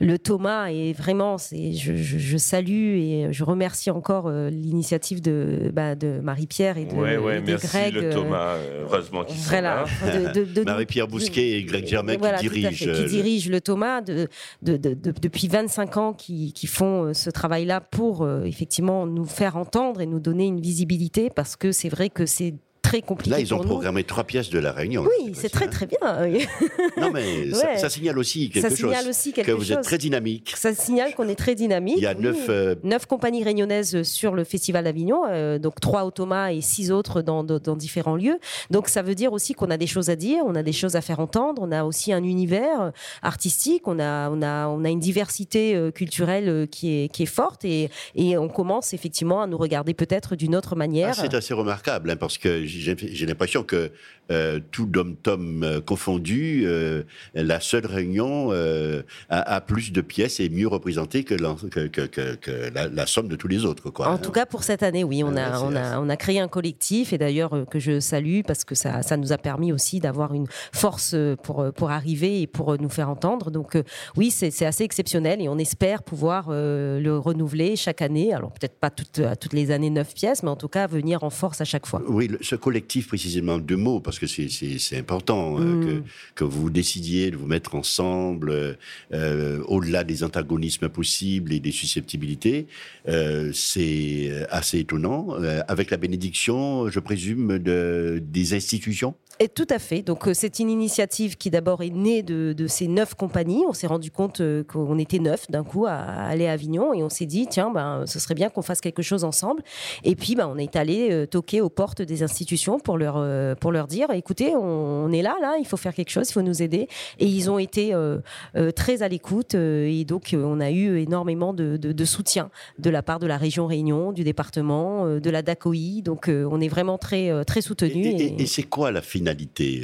le Thomas est vraiment, c'est, je, je- je salue et je remercie encore euh, l'initiative de, bah, de Marie-Pierre et de, Ouais, ouais, et de merci Greg. le euh, Thomas, heureusement qu'ils sont voilà, là. de- de- de- Marie-Pierre Bousquet et Greg Germain Voilà, qui fait, dirigent. qui dirigent le Thomas de, de- de- de- depuis 25 ans, qui, qui font ce travail-là pour euh, effectivement nous faire entendre et nous donner une visibilité, parce que c'est vrai que c'est très compliqué Là, ils ont nous. programmé trois pièces de la Réunion. Oui, c'est très très bien. Non, mais ça, Ouais. ça signale aussi quelque Ça chose. signale aussi quelque que vous êtes très dynamique. Ça signale qu'on est très dynamique. Il y a oui. neuf, euh, Neuf compagnies réunionnaises sur le Festival d'Avignon, euh, donc trois au Thomas et six autres dans, dans- dans différents lieux. Donc ça veut dire aussi qu'on a des choses à dire, on a des choses à faire entendre, on a aussi un univers euh, artistique, on a, on a, on a une diversité culturelle qui est, qui est forte et, et on commence effectivement à nous regarder peut-être d'une autre manière. Ah, c'est assez remarquable hein, parce que j'ai l'impression que euh, tout dom-tom euh, confondu, euh, la seule réunion a, a plus de pièces et est mieux représentée que, l'en- que, que- que- que la, la somme de tous les autres. Quoi, En hein. tout cas, pour cette année, oui, on, a, c'est on, a, on a créé un collectif et d'ailleurs que je salue parce que ça, ça nous a permis aussi d'avoir une force pour, pour arriver et pour nous faire entendre. Donc oui, c'est assez exceptionnel et on espère pouvoir le renouveler chaque année. Alors peut-être pas toutes, les années neuf pièces, mais en tout cas venir en force à chaque fois. Oui, le- ce collectif précisément, deux mots, parce que c'est- c'est important euh, Mm. que, que vous décidiez de vous mettre ensemble euh, au-delà des antagonismes possibles et des susceptibilités. Euh, c'est assez étonnant, euh, avec la bénédiction, je présume, de, des institutions? Et tout à fait. Donc euh, c'est une initiative qui d'abord est née de, de ces neuf compagnies. On s'est rendu compte euh, qu'on était neuf d'un coup à, aller à Avignon et on s'est dit tiens ben ce serait bien qu'on fasse quelque chose ensemble. Et puis ben on est allé euh, toquer aux portes des institutions pour leur pour leur dire écoutez on, on est là là il faut faire quelque chose il faut nous aider et ils ont été euh, très à l'écoute et donc on a eu énormément de, de- de soutien de la part de la région Réunion du département de la DACOI donc on est vraiment très très soutenu Et, et- et c'est quoi la finalité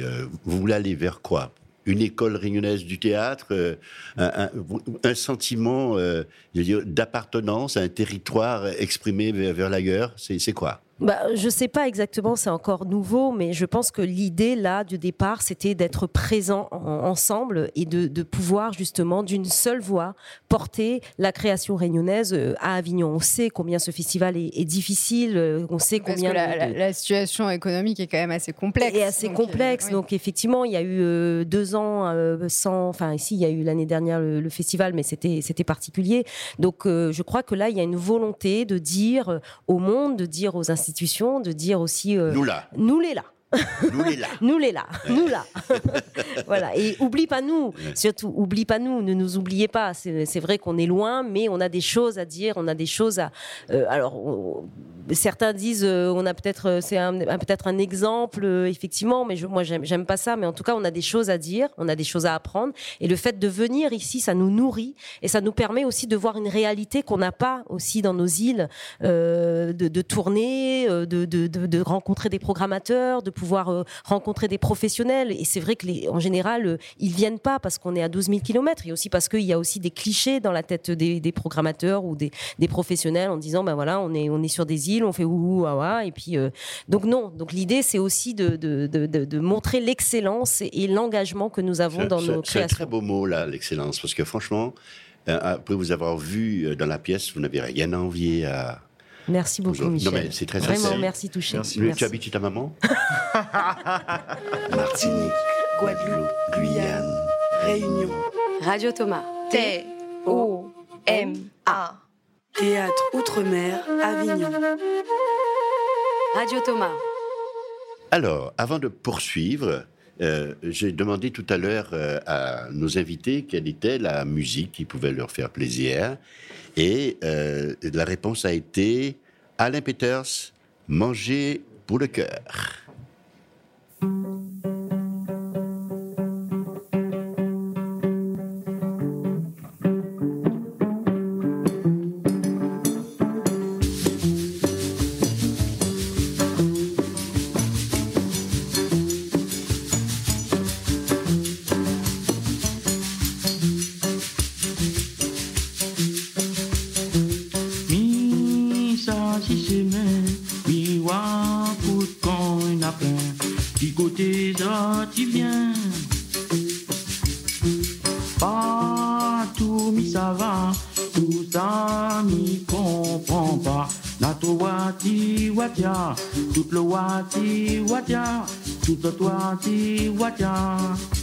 euh, Vous voulez aller vers quoi? Une école réunionnaise du théâtre, euh, un, sentiment euh, d'appartenance à un territoire exprimé vers, vers l'ailleurs, c'est quoi? Bah, je sais pas exactement, c'est encore nouveau, mais je pense que l'idée là du départ, c'était d'être présents en- ensemble et de, de pouvoir justement d'une seule voix porter la création réunionnaise euh, à Avignon. On sait combien ce festival est, est difficile, euh, on sait Parce combien que la, de- la- de- la situation économique est quand même assez complexe. et assez Donc, euh, complexe. oui. Donc effectivement, il y a eu deux ans euh, sans. Enfin ici, il y a eu l'année dernière le, le festival, mais c'était particulier. Donc euh, je crois que là, il y a une volonté de dire au monde, de dire aux institutions, de dire aussi. euh, Nous là. Nous les là. Nous les là. Nous les là, nous là. voilà. Et oublie pas nous, surtout, oublie pas nous, ne nous oubliez pas. C'est vrai qu'on est loin, mais on a des choses à dire, on a des choses à. euh, alors, on- certains disent, euh, on a peut-être, euh, c'est peut-être un exemple, euh, effectivement, mais je, moi, j'aime pas ça. Mais en tout cas, on a des choses à dire, on a des choses à apprendre. Et le fait de venir ici, ça nous nourrit et ça nous permet aussi de voir une réalité qu'on n'a pas aussi dans nos îles, de, de tourner, de, de rencontrer des programmateurs, de pouvoir euh, rencontrer des professionnels. Et c'est vrai que les, en général, euh, ils viennent pas parce qu'on est à 12 000 kilomètres et aussi parce qu'il y a aussi des clichés dans la tête des, des programmateurs ou des, des professionnels en disant ben voilà, on est, on est sur des îles, on fait ouh, ouh, ah, ah, et puis euh, donc non. Donc l'idée c'est aussi de, de, de, de- montrer l'excellence et, et l'engagement que nous avons dans nos C'est un créations. très beau mot, là, l'excellence, parce que franchement, euh, après vous avoir vu dans la pièce, vous n'avez rien à envier à. Merci beaucoup, Non, Michel. mais c'est très Vraiment, sincère. merci Touché. Tu- Tu habites chez ta maman Martinique, Guadeloupe, Guyane, Réunion. Radio Thomas. T-O-M-A. Théâtre Outre-mer, Avignon. Radio Thomas. Alors, avant de poursuivre, euh, j'ai demandé tout à l'heure euh, à nos invités quelle était la musique qui pouvait leur faire plaisir. Et euh, la réponse a été Alain Peters, Manger pour le cœur. Tout le wati watia. Oh,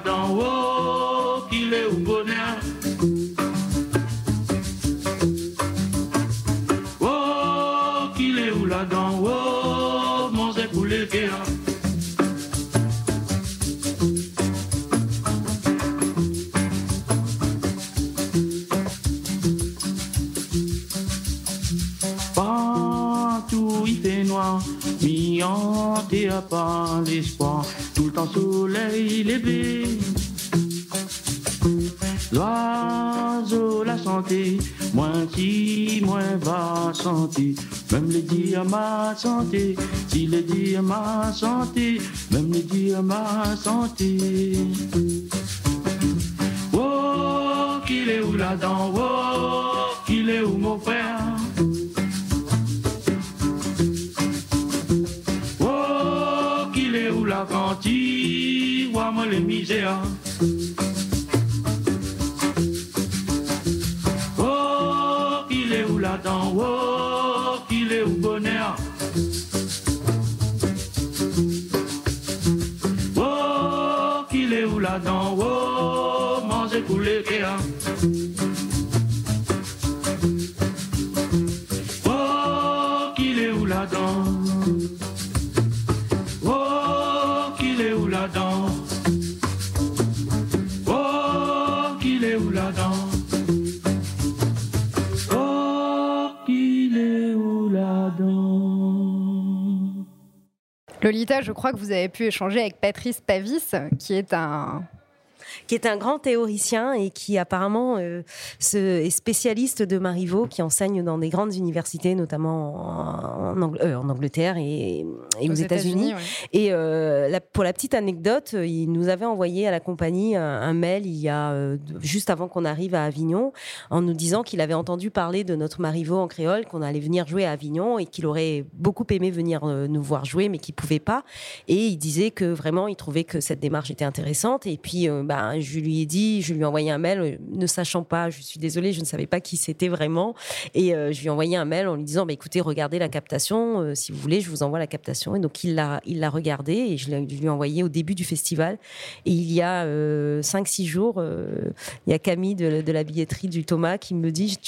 où là-dedans, oh, qu'il est où bonheur. Oh, qu'il est où là-dedans, oh, manger tous les cœurs. Partout il fait noir, mi hanté à pas l'espoir, tout le temps soleil levé. Santé, moins si, moins va santé, même les dire ma santé, si les dire ma santé, même les dire ma santé. Oh, qu'il est où là-dedans, oh, qu'il est où mon frère? Oh, qu'il est où la cantine, vois-moi les misères. Je crois que vous avez pu échanger avec Patrice Pavis, qui est un qui est un grand théoricien et qui apparemment euh, se- est spécialiste de Marivaux, qui enseigne dans des grandes universités, notamment en, en Angl- euh, en Angleterre et, et aux, Aux États-Unis. Ouais. Et euh, la- pour la petite anecdote, il nous avait envoyé à la compagnie un, un mail il y a juste avant qu'on arrive à Avignon, en nous disant qu'il avait entendu parler de notre Marivaux en créole, qu'on allait venir jouer à Avignon et qu'il aurait beaucoup aimé venir nous voir jouer, mais qu'il pouvait pas. Et il disait que vraiment, il trouvait que cette démarche était intéressante. Et puis, bah, je lui ai dit, je lui ai envoyé un mail, euh, ne sachant pas, je suis désolée, je ne savais pas qui c'était vraiment. Et euh, je lui ai envoyé un mail en lui disant, bah, écoutez, regardez la captation, euh, si vous voulez, je vous envoie la captation. Et donc, il l'a, il regardé et je, l'ai- lui ai envoyé au début du festival. Et il y a 5-6 jours, il y a Camille de, la billetterie du Thomas qui me dit,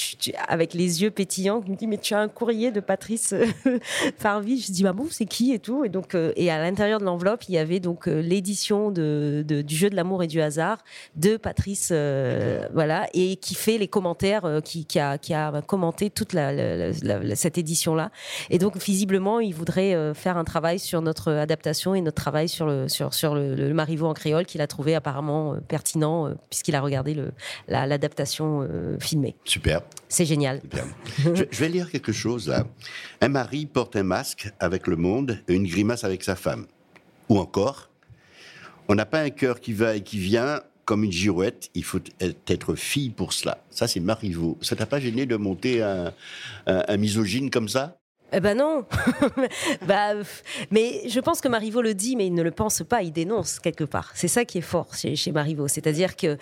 avec les yeux pétillants, qui me dit, mais tu as un courrier de Patrice Parvis. Je dis, bah bon, c'est qui et tout. Et donc, et à l'intérieur de l'enveloppe, il y avait donc l'édition de- du jeu de l'amour et du hasard de Patrice, euh, voilà, et qui fait les commentaires, euh, qui, qui a, qui a commenté toute la, la- la- la- cette édition-là. Et donc, visiblement, il voudrait euh, faire un travail sur notre adaptation et notre travail sur le, sur, sur le, le Marivaux en créole qu'il a trouvé apparemment pertinent puisqu'il a regardé l'adaptation filmée. Super. C'est génial. je, je vais lire quelque chose là. Un mari porte un masque avec le monde et une grimace avec sa femme. Ou encore, on n'a pas un cœur qui va et qui vient comme une girouette, il faut être fille pour cela. Ça, c'est Marivaux. Ça t'a pas gêné de monter un, un- un misogyne comme ça? Eh ben non. bah, mais je pense que Marivaux le dit, mais il ne le pense pas, il dénonce quelque part. C'est ça qui est fort chez, chez Marivaux. C'est-à-dire que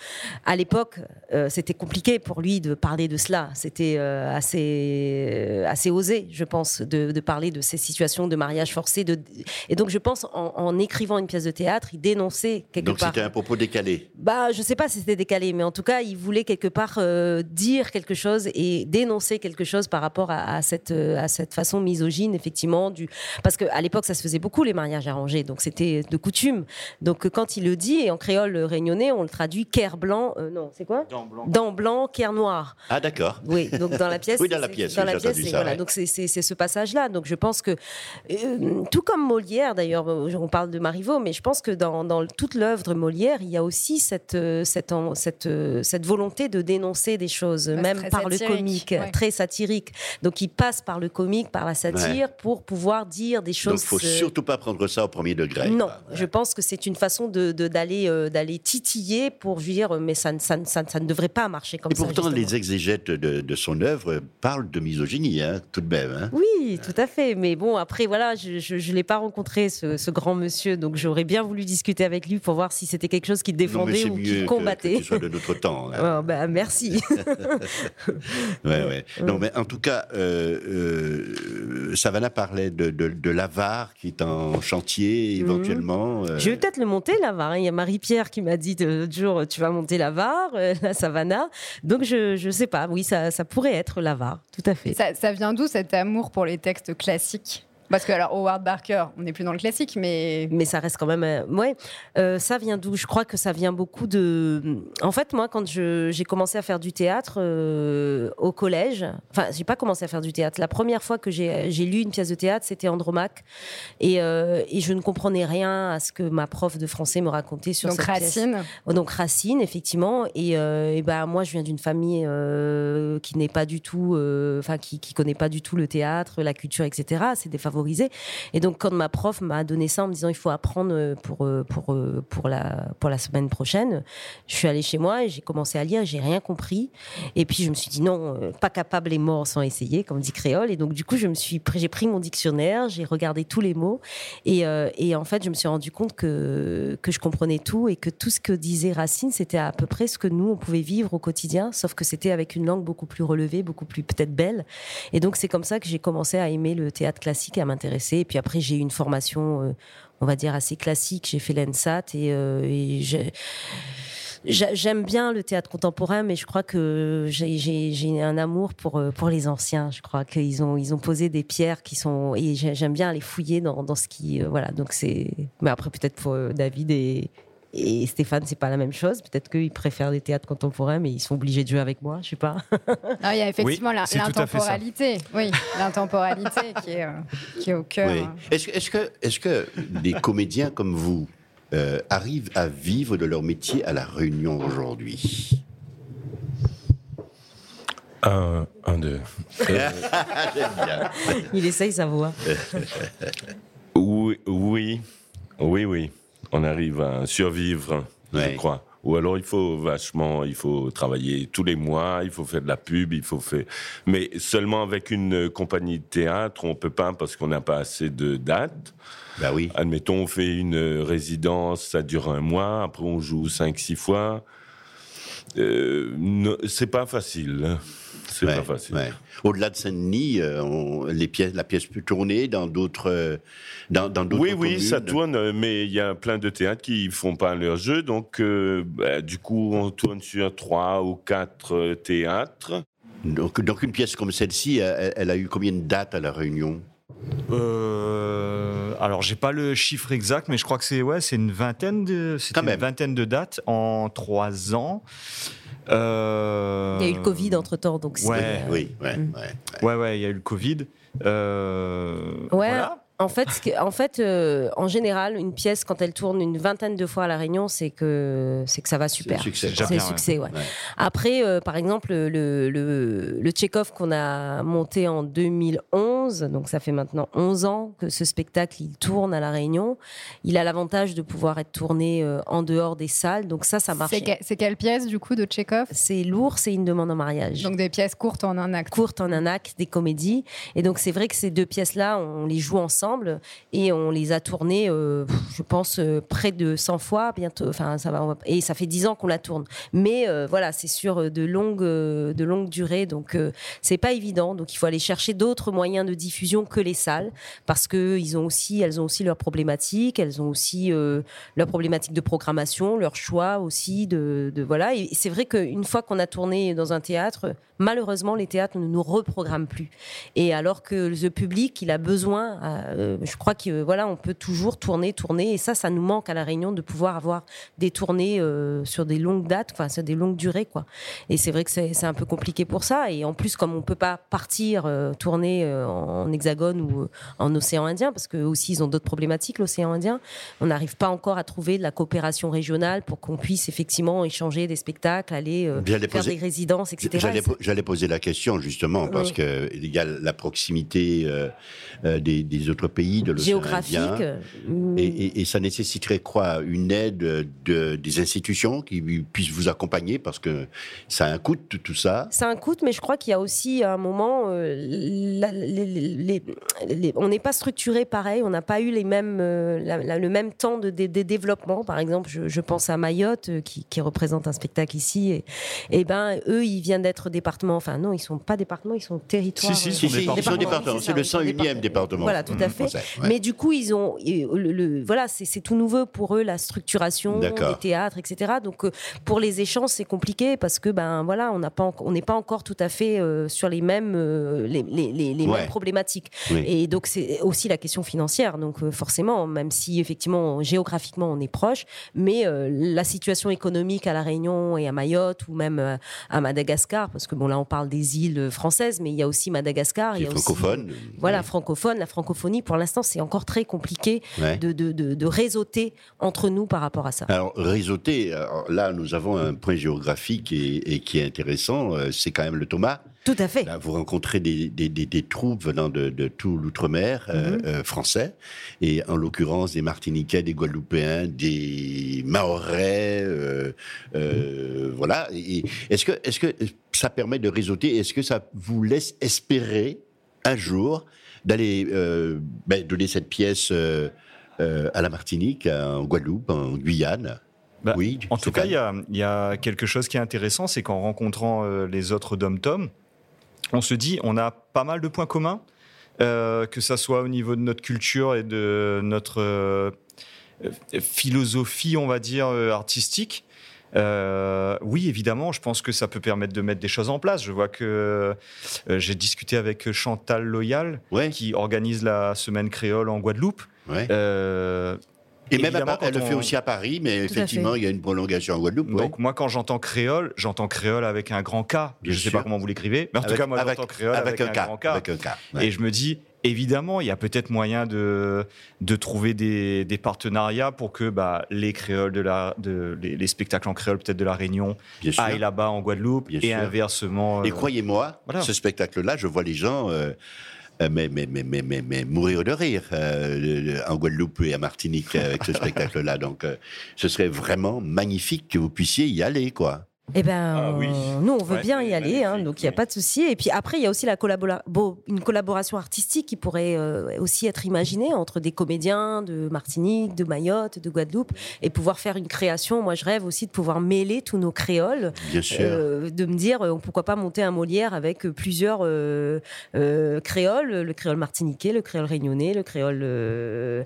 à l'époque, euh, c'était compliqué pour lui de parler de cela. C'était euh, assez, euh, assez osé, je pense, de, de parler de ces situations de mariage forcé. De... Et donc, je pense, en, en écrivant une pièce de théâtre, il dénonçait quelque Donc part. c'était un propos décalé. Bah, je sais pas si c'était décalé, mais en tout cas, il voulait quelque part euh, dire quelque chose et dénoncer quelque chose par rapport à, à cette, à cette façon misogyne, effectivement, du parce qu'à l'époque, ça se faisait beaucoup les mariages arrangés, donc c'était de coutume. Donc euh, quand il le dit, et en créole réunionnais, on le traduit caire blanc, euh, non, c'est quoi? Dent blanc. Dent blanc, caire noir. Ah d'accord. Oui, donc dans la pièce. Oui, dans la c'est- pièce, Dans oui, la pièce, ça, voilà. ouais. Donc c'est ce passage-là. Donc je pense que, euh, tout comme Molière d'ailleurs, on parle de Marivaux, mais je pense que dans, dans toute l'œuvre de Molière, il y a aussi cette, cette, cette, cette volonté de dénoncer des choses, même par le comique, ouais. très satirique. Donc il passe par le comique, par la satire, Ouais. pour pouvoir dire des choses. Donc faut euh, surtout pas prendre ça au premier degré. non, je pense que c'est une façon de de- d'aller euh, d'aller titiller pour dire, mais ça, ne- ça, ne- ça, ne- ça ne devrait pas marcher comme Et ça. pourtant, justement. les exégètes de, de son œuvre parlent de misogynie, hein, tout de même. hein. Oui, tout à fait. Mais bon, après, voilà, je ne l'ai pas rencontré, ce, ce grand monsieur. Donc, j'aurais bien voulu discuter avec lui pour voir si c'était quelque chose qu'il défendait ou qu'il que- combattait. Que, tu sois de notre temps. hein. Oh, bah, merci. Ouais, ouais. Non, mais en tout cas, euh, euh, Savannah parlait de, de, de l'avare qui est en chantier, éventuellement. euh, Je vais peut-être le monter, la VAR. hein. Il y a Marie-Pierre qui m'a dit euh, l'autre jour, tu vas monter la VAR, euh, la Savannah. Donc, je ne sais pas. Oui, ça, ça pourrait être la VAR, tout à fait. Ça, ça vient d'où cet amour pour les textes classiques? Parce que, alors, Howard Barker, on n'est plus dans le classique, mais. Mais ça reste quand même. euh, ouais, Euh, ça vient d'où? Je crois que ça vient beaucoup de. En fait, moi, quand j'ai commencé à faire du théâtre euh, au collège, enfin, j'ai pas commencé à faire du théâtre. La première fois que j'ai lu une pièce de théâtre, c'était Andromaque, et, euh, et je ne comprenais rien à ce que ma prof de français me racontait sur Donc, cette pièce. Racine. Oh, Donc Racine, effectivement. Et, euh, et ben moi, je viens d'une famille qui n'est pas du tout, enfin qui, qui connaît pas du tout le théâtre, la culture, etc. C'est Et donc quand ma prof m'a donné ça en me disant il faut apprendre euh, pour euh, pour euh, pour la pour la semaine prochaine, je suis allée chez moi et j'ai commencé à lire. J'ai rien compris. Et puis je me suis dit non, pas capable et mort sans essayer, comme dit Créole. Et donc du coup, je me j'ai pris mon dictionnaire, j'ai regardé tous les mots et, et en fait, je me suis rendu compte que, que je comprenais tout et que tout ce que disait Racine, c'était à peu près ce que nous, on pouvait vivre au quotidien, sauf que c'était avec une langue beaucoup plus relevée, beaucoup plus peut-être belle. Et donc, c'est comme ça que j'ai commencé à aimer le théâtre classique et à m'intéresser. Et puis après, j'ai eu une formation, euh, on va dire, assez classique. J'ai fait l'ENSAT et, euh, J'aime bien le théâtre contemporain, mais je crois que j'ai- un amour pour, euh, pour les anciens. Je crois qu'ils ont, ils ont posé des pierres qui sont. Et j'ai- j'aime bien aller fouiller dans, dans ce qui. voilà, donc c'est. Mais après, peut-être pour David et, et Stéphane, c'est pas la même chose. Peut-être qu'ils préfèrent les théâtres contemporains, mais ils sont obligés de jouer avec moi, je sais pas. Ah, il y a effectivement Oui, l'intemporalité. Oui, l'intemporalité qui, est, euh, qui est au cœur. Oui. Est-ce que, est-ce que, est-ce que des comédiens comme vous euh, arrivent à vivre de leur métier à la Réunion aujourd'hui? Un, un, deux. Euh, bien. Il essaye sa voix. oui, oui, oui, oui. On arrive à survivre, je crois. Ou alors il faut vachement, il faut travailler tous les mois, il faut faire de la pub, il faut faire. Mais seulement avec une compagnie de théâtre, on peut pas parce qu'on n'a pas assez de dates. Bah oui. Admettons, on fait une résidence, ça dure un mois, après on joue cinq, six fois. Euh, c'est pas facile. C'est Ouais, pas facile. ouais. Au-delà de Saint-Denis, euh, les pièces, la pièce peut tourner dans d'autres, euh, dans, Oui, oui, ça tourne, euh, mais il y a plein de théâtres qui font pas leur jeu, donc euh, bah, du coup on tourne sur trois ou quatre théâtres. Donc, donc une pièce comme celle-ci, elle, elle a eu combien de dates à la Réunion? Euh, alors, j'ai pas le chiffre exact, mais je crois que c'est ouais, c'est une vingtaine de, c'était une vingtaine de dates en trois ans. Euh, Il y a eu le Covid entre temps, donc c'est. Ouais, euh, oui, ouais, Mm. ouais. Ouais, ouais, il y a eu le Covid. Euh, Ouais, voilà. En fait, ce que- en, fait euh, en général, une pièce, quand elle tourne une vingtaine de fois à La Réunion, c'est que, c'est que ça va super. C'est succès. C'est bien, succès, ouais. Ouais. Après, euh, par exemple, le, le, le Tchekhov qu'on a monté en 2011, donc ça fait maintenant 11 ans que ce spectacle il tourne à La Réunion. Il a l'avantage de pouvoir être tourné euh, en dehors des salles, donc ça, ça marche. C'est que- c'est quelle pièce du coup de Tchekhov C'est lourd, c'est une demande en mariage. Donc des pièces courtes en un acte. courtes en un acte, des comédies. Et donc c'est vrai que ces deux pièces-là, on les joue ensemble et on les a tournées, euh, je pense, euh, près de 100 fois bientôt. Enfin, ça va, et ça fait 10 ans qu'on la tourne. Mais euh, voilà, c'est sur de longues, de longues durées, donc c'est pas évident. Donc il faut aller chercher d'autres moyens de diffusion que les salles, parce que ont aussi, elles ont aussi leurs problématiques, elles ont aussi leurs problématiques de programmation, leurs choix aussi de, de- voilà. Et c'est vrai qu'une fois qu'on a tourné dans un théâtre, malheureusement les théâtres ne nous reprogramment plus. Et alors que le public, il a besoin, euh, je crois que voilà, on peut toujours tourner, tourner, et ça, ça nous manque à la Réunion de pouvoir avoir des tournées euh, sur des longues dates, enfin sur des longues durées, quoi. Et c'est vrai que c'est un peu compliqué pour ça. Et en plus, comme on peut pas partir euh, tourner en hexagone ou en océan Indien, parce que aussi ils ont d'autres problématiques, l'océan Indien, on n'arrive pas encore à trouver de la coopération régionale pour qu'on puisse effectivement échanger des spectacles, aller faire poser- des résidences, etc. J'allais po- J'allais poser la question justement parce Oui. que il y a la proximité euh, euh, des, des autres pays de l'océan Géographique, Indien. euh, Et, et- et ça nécessiterait quoi? Une aide de, des institutions qui puissent vous accompagner? Parce que ça a un coût tout, ça. Un coût, mais je crois qu'il y a aussi un moment, euh, la- les- les- les- on n'est pas structuré pareil, on n'a pas eu les mêmes, euh, la- la- le même temps de, de- de développement. Par exemple, je, je pense à Mayotte, qui, qui représente un spectacle ici, et, et ben eux, ils viennent d'être département. Enfin non, ils sont pas département, ils sont territoire. Si, si, euh, C'est le ils sont 101e département. Voilà, tout à fait. français, ouais. Mais du coup, ils ont, le, le- voilà, c'est tout nouveau pour eux la structuration des D'accord. théâtres, etc. Donc euh, pour les échanges, c'est compliqué parce que ben voilà, on n'a pas, en- on n'est pas encore tout à fait euh, sur les mêmes, euh, les, les- les- les Ouais. mêmes problématiques. Oui. Et donc c'est aussi la question financière. Donc euh, forcément, même si effectivement géographiquement on est proche, mais euh, la situation économique à la Réunion et à Mayotte ou même euh, à Madagascar, parce que bon là on parle des îles françaises, mais il y a aussi Madagascar, il y a aussi francophone. voilà, francophone, la francophonie, pour l'instant, c'est encore très compliqué Ouais. de, de, de, de réseauter entre nous par rapport à ça. Alors, réseauter, alors là, nous avons un point géographique et, et qui est intéressant, euh, c'est quand même le Thomas. Tout à fait. Là, vous rencontrez des, des, des, des troupes venant de, de tout l'outre-mer euh, Mhm. euh, français, et en l'occurrence des Martiniquais, des Guadeloupéens, des Mahorais, euh, euh, voilà. Est-ce que, est-ce que ça permet de réseauter? Est-ce que ça vous laisse espérer un jour d'aller euh, ben, donner cette pièce euh, euh, à la Martinique, en Guadeloupe, en Guyane? Bah, Oui. En tout cas, il y a, il y a quelque chose qui est intéressant, c'est qu'en rencontrant euh, les autres dom-tom, on se dit on a pas mal de points communs, euh, que ça soit au niveau de notre culture et de notre euh, philosophie, on va dire, euh, artistique. Euh, oui, évidemment, je pense que ça peut permettre de mettre des choses en place. Je vois que euh, j'ai discuté avec Chantal Loyal, qui organise la semaine créole en Guadeloupe. Euh, Et même, à elle quand le fait on- aussi à Paris, mais effectivement, il y a une prolongation en Guadeloupe. ouais. Donc moi, quand j'entends créole, j'entends créole avec un grand K. Bien je ne sais sûr. pas comment vous l'écrivez, mais en tout cas, moi, avec- j'entends créole avec avec, un un, K, grand K. avec un K, ouais. Et je me dis, évidemment, il y a peut-être moyen de, de trouver des, des partenariats pour que bah, les créoles de la, de, les, les spectacles en créole peut-être de la Réunion Bien aillent là-bas en Guadeloupe Bien et sûr. inversement. Et euh, croyez-moi, voilà. ce spectacle-là, je vois les gens euh, mais, mais, mais, mais, mais, mais mourir de rire euh, en Guadeloupe et à Martinique avec ce spectacle-là. Donc, euh, ce serait vraiment magnifique que vous puissiez y aller, quoi. Eh ben, euh, nous, on veut Ouais, bien y aller, hein, donc il n'y a pas de souci. Et puis après, il y a aussi la collabora- bo- une collaboration artistique qui pourrait euh, aussi être imaginée entre des comédiens de Martinique, de Mayotte, de Guadeloupe, et pouvoir faire une création. Moi, je rêve aussi de pouvoir mêler tous nos créoles. Bien sûr. Euh, de me dire, pourquoi pas monter un Molière avec plusieurs créoles, le créole martiniquais, le créole réunionnais, le créole le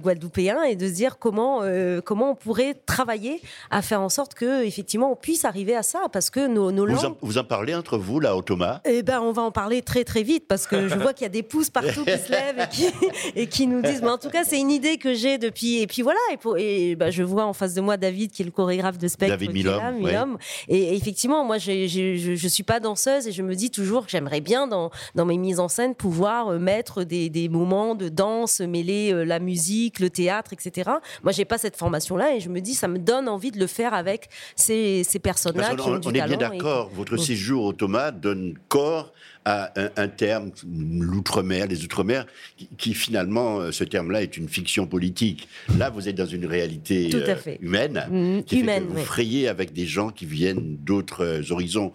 Guadeloupéen. et de se dire comment, comment on pourrait travailler à faire en sorte que, effectivement, effectivement on puisse arriver à ça parce que nos, nos Vous langues. en, vous en parlez entre vous, là, au Thomas? Eh ben, on va en parler très très vite parce que je vois qu'il y a des pouces partout qui se lèvent et qui, et qui nous disent. Mais en tout cas, c'est une idée que j'ai depuis. Et puis voilà. Et, pour- et ben, je vois en face de moi David qui est le chorégraphe de spectre. David est là, Milhomme, Milhomme. Et, et effectivement, moi, j'ai- je, je suis pas danseuse et je me dis toujours que j'aimerais bien dans, dans mes mises en scène pouvoir euh, mettre des, des moments de danse, mêler euh, la musique, le théâtre, etc. Moi, j'ai pas cette formation-là et je me dis ça me donne envie de le faire avec ces, ces personnes-là qui du on est bien et- d'accord. Votre séjour au Thomas donne corps à un, un terme, l'outre-mer, les outre-mer, qui, qui, finalement, euh, ce terme-là est une fiction politique. Là, vous êtes dans une réalité Tout à euh, fait. humaine, Mm, qui fait que humaine, vous oui. frayez avec des gens qui viennent d'autres euh, horizons.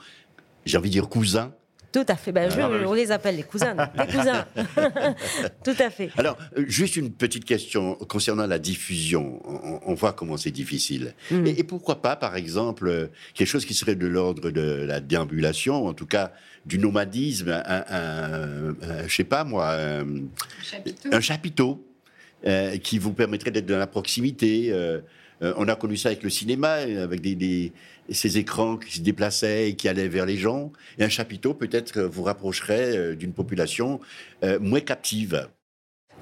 J'ai envie de dire cousins. Tout à fait. Ben, je- Ah, oui. on les appelle les cousins. Les cousins. Tout à fait. Alors, euh, juste une petite question concernant la diffusion. On, on voit comment c'est difficile. Mm. Et, et pourquoi pas, par exemple, euh, quelque chose qui serait de l'ordre de la déambulation, en tout cas du nomadisme, un, un- un- un- je sais pas moi, un, un chapiteau euh, qui vous permettrait d'être dans la proximité. euh, euh, on a connu ça avec le cinéma, euh, avec des, des- ces écrans qui se déplaçaient et qui allaient vers les gens. Et un chapiteau peut-être vous rapprocherait euh, d'une population euh, moins captive.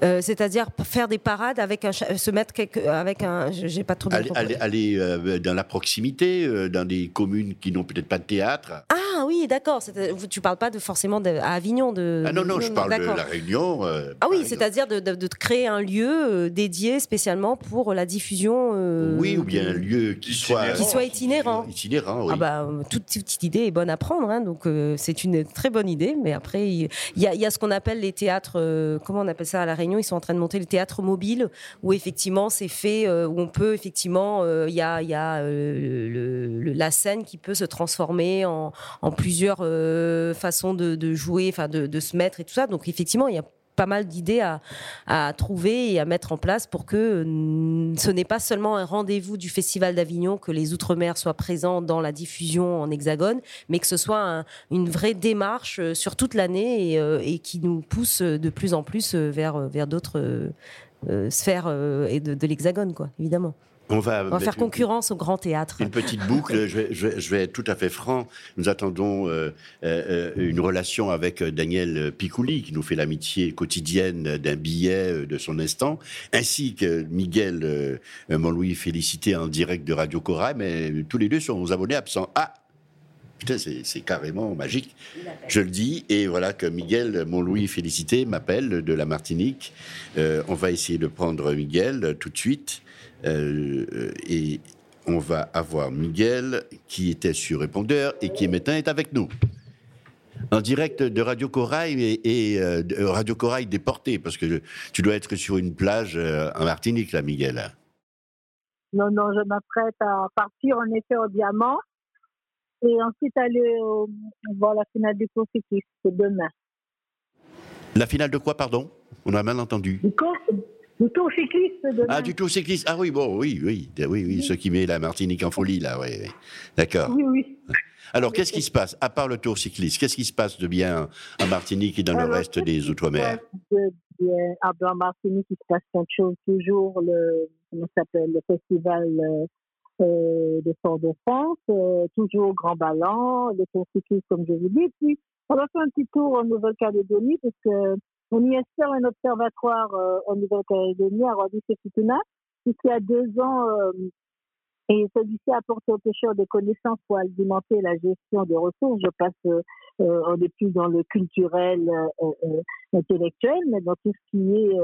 Euh, C'est-à-dire faire des parades avec un, cha- se mettre quelque, avec un. je- J'ai pas trop bien Aller, compris. aller- aller, euh, dans la proximité, euh, dans des communes qui n'ont peut-être pas de théâtre. Ah oui, d'accord. Tu parles pas de forcément de, à Avignon de. Ah non, non, je parle de la Réunion. euh, Ah oui, c'est-à-dire de, de- de créer un lieu euh, dédié spécialement pour la diffusion. euh, oui, ou bien un lieu qui soit, qui soit itinérant. itinérant, oui. Ah bah, euh, toute petite idée est bonne à prendre, hein, donc euh, c'est une très bonne idée. Mais après, il y, a, y a ce qu'on appelle les théâtres, euh, comment on appelle ça à la Réunion? Ils sont en train de monter le théâtre mobile, où effectivement c'est fait, euh, où on peut effectivement, euh, il y a, y a euh, la scène qui peut se transformer en, plusieurs façons de, de jouer, enfin de, de se mettre et tout ça. Donc effectivement, il y a pas mal d'idées à, à trouver et à mettre en place pour que euh, ce n'est pas seulement un rendez-vous du Festival d'Avignon, que les Outre-mer soient présents dans la diffusion en hexagone, mais que ce soit un- une vraie démarche euh, sur toute l'année et, euh, qui nous pousse de plus en plus vers, vers d'autres sphères et de, de l'hexagone, quoi, évidemment. On va, On va faire une- concurrence au grand théâtre. Une petite boucle, je vais, je vais- je vais être tout à fait franc. Nous attendons euh, euh, une relation avec euh, Daniel Picouli, qui nous fait l'amitié quotidienne d'un billet euh, de son instant, ainsi que Miguel euh, euh, Montlouis félicité en direct de Radio Cora, mais tous les deux sont abonnés absents. Ah Putain, c'est carrément magique. Je le dis, et voilà que Miguel Montlouis félicité m'appelle de la Martinique. Euh, on va essayer de prendre Miguel tout de suite. Euh, et on va avoir Miguel qui était sur répondeur et qui maintenant est avec nous. En direct de Radio Corail et, et, euh, de Radio Corail déporté, parce que tu dois être sur une plage euh, en Martinique, là, Miguel. Non, non, je m'apprête à partir en effet au diamant et ensuite aller voir la finale du cours cycliste demain. La finale de quoi, pardon? On a mal entendu. Du cours, du tour cycliste demain. Ah, du tour cycliste. Ah oui, bon, oui, oui, oui, oui, ce qui met la Martinique en folie, là, oui, oui. D'accord. Oui, oui. Alors, qu'est-ce qui se passe, à part le tour cycliste Qu'est-ce qui se passe de bien en Martinique et dans le reste des Outre-mer? de bien? À en Martinique, il se passe plein de choses. Toujours le, comment s'appelle, le festival euh, euh, de Fort-de-France, euh, toujours Grand Ballon, le tour cycliste, comme je vous dis. Puis, on va faire un petit tour en Nouvelle-Calédonie, parce que on y installe un observatoire euh, en Nouvelle-Calédonie, à Rodis-et-Futuna, puisqu'il y a deux ans, euh, et celui-ci apporte aux pêcheurs des connaissances pour alimenter la gestion des ressources. Je passe, euh, on est plus dans le culturel, intellectuel, mais dans tout ce qui est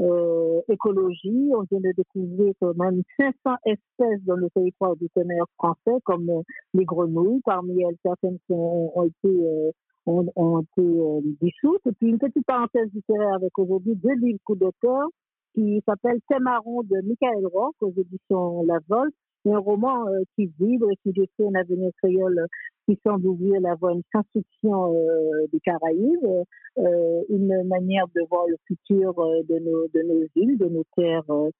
euh, euh, écologie. On vient de découvrir quand même 500 espèces dans le territoire du tonnerre français, comme euh, les grenouilles. Parmi elles, certaines sont, ont été, euh, ont, ont été euh, dissoutes. Et puis une petite parenthèse littéraire avec aujourd'hui deux livres coup d'auteur qui s'appelle Témaron de Michael Rock aux éditions La Vol. C'est un roman euh, qui vibre et qui décrit un avenir créole qui semble ouvrir la voie à une science-fiction euh, des Caraïbes, euh, une manière de voir le futur euh, de, nos, de nos îles, de nos terres euh,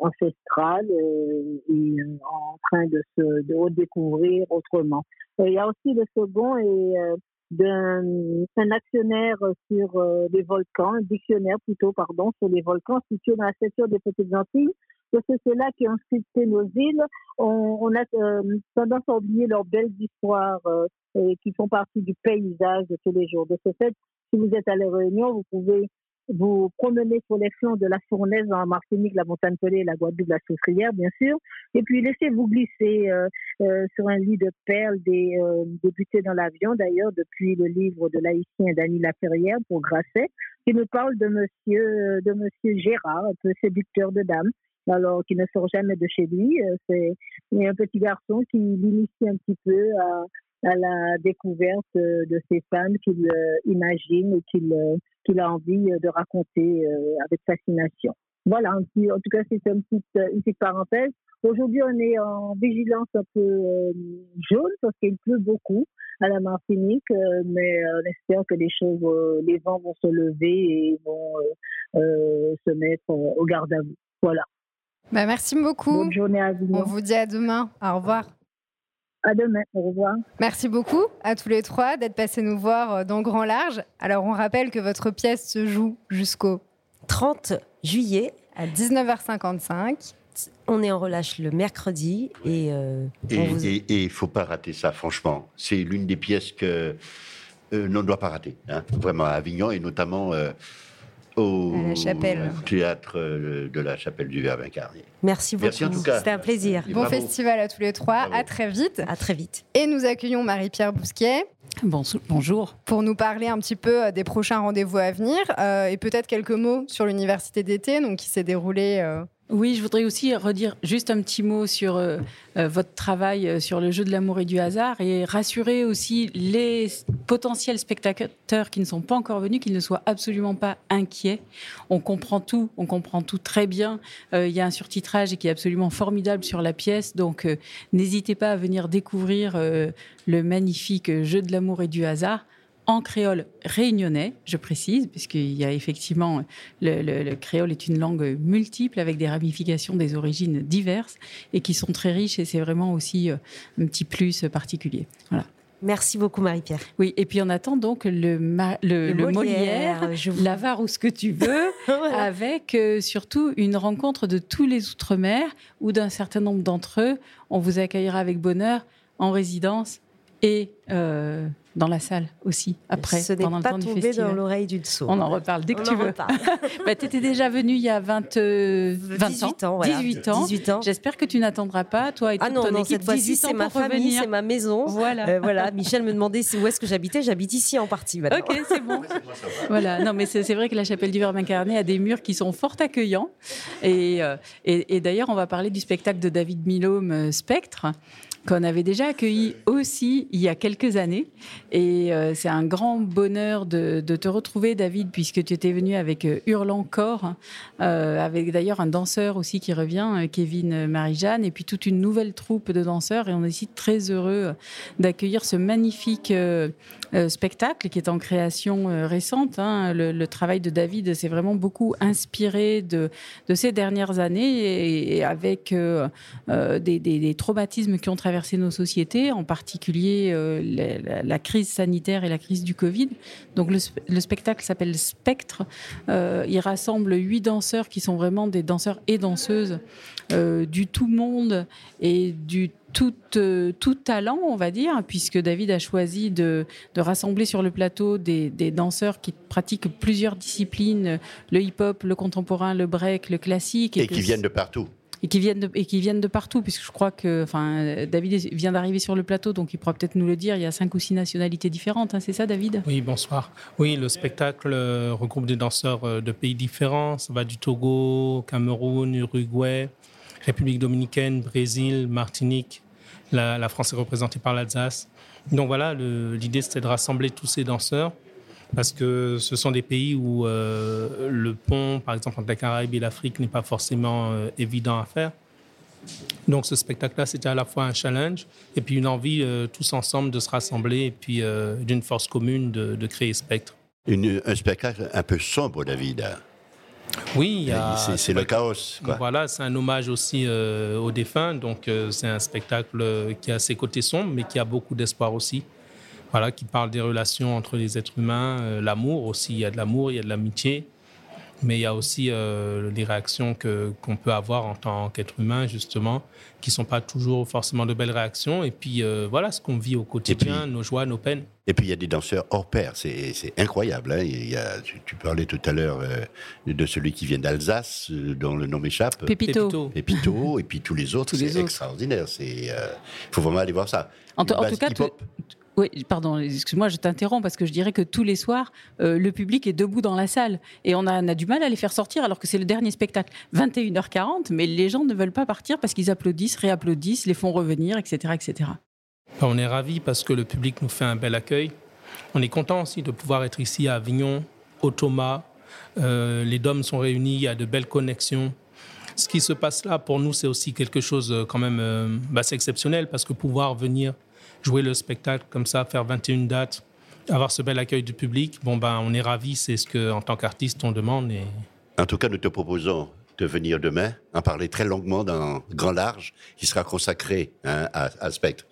ancestrales euh, et euh, en train de se de redécouvrir autrement. Il y a aussi le second euh, d'un un actionnaire sur les volcans, un dictionnaire plutôt, pardon, sur les volcans situés dans la secteur des Petites Antilles, que c'est ceux-là qui ont sculpté nos îles. On, a euh, tendance à oublier leurs belles histoires euh, qui font partie du paysage de tous les jours. De ce fait, si vous êtes à la Réunion, vous pouvez vous promener sur les flancs de la Fournaise en Martinique, la montagne pelée, la Guadeloupe, la Souffrière, bien sûr, et puis laissez-vous glisser euh, sur un lit de perles des euh, débutés dans l'avion, d'ailleurs, depuis le livre de l'haïtien Dany Laferrière pour Grasset, qui nous parle de monsieur, de monsieur Gérard, un peu séducteur de dames, alors qui ne sort jamais de chez lui. C'est un petit garçon qui l'initie un petit peu à, à la découverte de ces femmes qu'il imagine et qu'il qu'il a envie de raconter euh, avec fascination. Voilà, en tout cas, c'est une petite, une petite parenthèse. Aujourd'hui, on est en vigilance un peu euh, jaune parce qu'il pleut beaucoup à la Martinique, euh, mais on espère que les choses, les vents vont se lever et vont se mettre au garde à vous. Voilà. Bah, merci beaucoup. Bonne journée à vous. On vous dit à demain. Au revoir. À demain, au revoir. Merci beaucoup à tous les trois d'être passés nous voir euh, dans Grand Large. Alors, on rappelle que votre pièce se joue jusqu'au 30 juillet à 19h55. On est en relâche le mercredi et euh, et il ne faut pas rater ça, franchement. C'est l'une des pièces que euh, l'on ne doit pas rater, hein, vraiment à Avignon et notamment au théâtre euh, de la chapelle du Verbe incarné. Merci beaucoup. C'était un plaisir. bon festival à tous les trois. À très vite. À très vite. Et nous accueillons Marie-Pierre Bousquet. bonjour. Pour nous parler un petit peu euh, des prochains rendez-vous à venir euh, et peut-être quelques mots sur l'université d'été, donc qui s'est déroulée oui, je voudrais aussi redire juste un petit mot sur euh, euh, votre travail euh, sur le jeu de l'amour et du hasard et rassurer aussi les potentiels spectateurs qui ne sont pas encore venus qu'ils ne soient absolument pas inquiets. On comprend tout, on comprend tout très bien. Il y a un surtitrage qui est absolument formidable sur la pièce, donc n'hésitez pas à venir découvrir le magnifique jeu de l'amour et du hasard en créole réunionnais, je précise, puisqu'il y a effectivement le, créole est une langue multiple avec des ramifications des origines diverses et qui sont très riches et c'est vraiment aussi euh, un petit plus particulier. Voilà. Merci beaucoup Marie-Pierre. Oui, et puis on attend donc le, le, Molière, l'avare ou ce que tu veux, avec euh, surtout une rencontre de tous les Outre-mer ou d'un certain nombre d'entre eux. On vous accueillera avec bonheur en résidence et euh, dans la salle aussi, après, Ce pendant le temps du festival. dans l'oreille. On en reparle dès que tu veux. bah, tu étais déjà venu il y a 20, 18 ans. 18 ans. 18 ans. J'espère que tu n'attendras pas, toi et ah non, ton non, équipe, cette fois-ci, c'est ma famille, c'est ma maison. Voilà. Euh, voilà. Michel me demandait où est-ce que j'habitais. J'habite ici en partie maintenant. Ok, c'est bon. voilà. Non, mais c'est vrai que la chapelle du Verbe incarné a des murs qui sont fort accueillants. Et, euh, et, et d'ailleurs, on va parler du spectacle de David Milhomme, euh, Spectre qu'on avait déjà accueilli aussi il y a quelques années. Et euh, c'est un grand bonheur de, te retrouver, David, puisque tu étais venu avec euh, Hurlant Corps, euh, avec d'ailleurs un danseur aussi qui revient, Kevin Marie-Jeanne, et puis toute une nouvelle troupe de danseurs. Et on est ici très heureux d'accueillir ce magnifique spectacle qui est en création récente. Hein. Le, travail de David s'est vraiment beaucoup inspiré de, ces dernières années et, avec des, des traumatismes qui ont traversé nos sociétés, en particulier euh, la, crise sanitaire et la crise du Covid. Donc le, spectacle s'appelle Spectre. Euh, il rassemble huit danseurs qui sont vraiment des danseurs et danseuses euh, du tout monde et du tout, tout, talent, on va dire, puisque David a choisi de, rassembler sur le plateau des, des, danseurs qui pratiquent plusieurs disciplines, le hip-hop, le contemporain, le break, le classique. Et, qui viennent de partout et qui viennent de, et qui viennent de partout, puisque je crois que, enfin, David vient d'arriver sur le plateau, donc il pourra peut-être nous le dire. Il y a cinq ou six nationalités différentes, hein, c'est ça, David? Oui, bonsoir. Oui, le spectacle euh, regroupe des danseurs euh, de pays différents. Ça va du Togo, Cameroun, Uruguay, République dominicaine, Brésil, Martinique. La, France est représentée par l'Alsace. Donc voilà, l'idée c'était de rassembler tous ces danseurs parce que ce sont des pays où euh, le pont, par exemple, entre la Caraïbe et l'Afrique n'est pas forcément euh, évident à faire. Donc ce spectacle-là, c'était à la fois un challenge et puis une envie euh, tous ensemble de se rassembler et puis d'une force commune de, créer Spectre. un spectacle un peu sombre, David. Oui, c'est le chaos. Voilà, c'est un hommage aussi aux défunts. Donc c'est un spectacle qui a ses côtés sombres, mais qui a beaucoup d'espoir aussi voilà, qui parle des relations entre les êtres humains, euh, l'amour aussi. Il y a de l'amour, il y a de l'amitié. mais il y a aussi euh, les réactions que qu'on peut avoir en tant qu'être humain justement, qui sont pas toujours forcément de belles réactions. Et puis euh, voilà ce qu'on vit au quotidien, nos joies, nos peines. Et puis il y a des danseurs hors pair, c'est incroyable. Hein. Il y a, tu, tu parlais tout à l'heure euh, de celui qui vient d'Alsace, euh, dont le nom m'échappe. Pépito. Pépito, et puis tous les autres, Tous les c'est autres. extraordinaire. Il faut vraiment aller voir ça. En, tout cas, oui, pardon, excuse-moi, je t'interromps parce que je dirais que tous les soirs, euh, le public est debout dans la salle et on a, on a du mal à les faire sortir alors que c'est le dernier spectacle. 21h40, mais les gens ne veulent pas partir parce qu'ils applaudissent, réapplaudissent, les font revenir, etc. etc. Enfin, On est ravis parce que le public nous fait un bel accueil. On est content aussi de pouvoir être ici à Avignon, au Thomas. Euh, les DOM sont réunis, il y a de belles connexions. Ce qui se passe là, pour nous, c'est aussi quelque chose euh, quand même euh, bah, c'est exceptionnel parce que pouvoir venir jouer le spectacle comme ça, faire 21 dates, avoir ce bel accueil du public, bon ben on est ravis, c'est ce que en tant qu'artiste on demande En tout cas, nous te proposons de venir demain en parler très longuement dans Grand Large, qui sera consacré hein, à, à Spectre.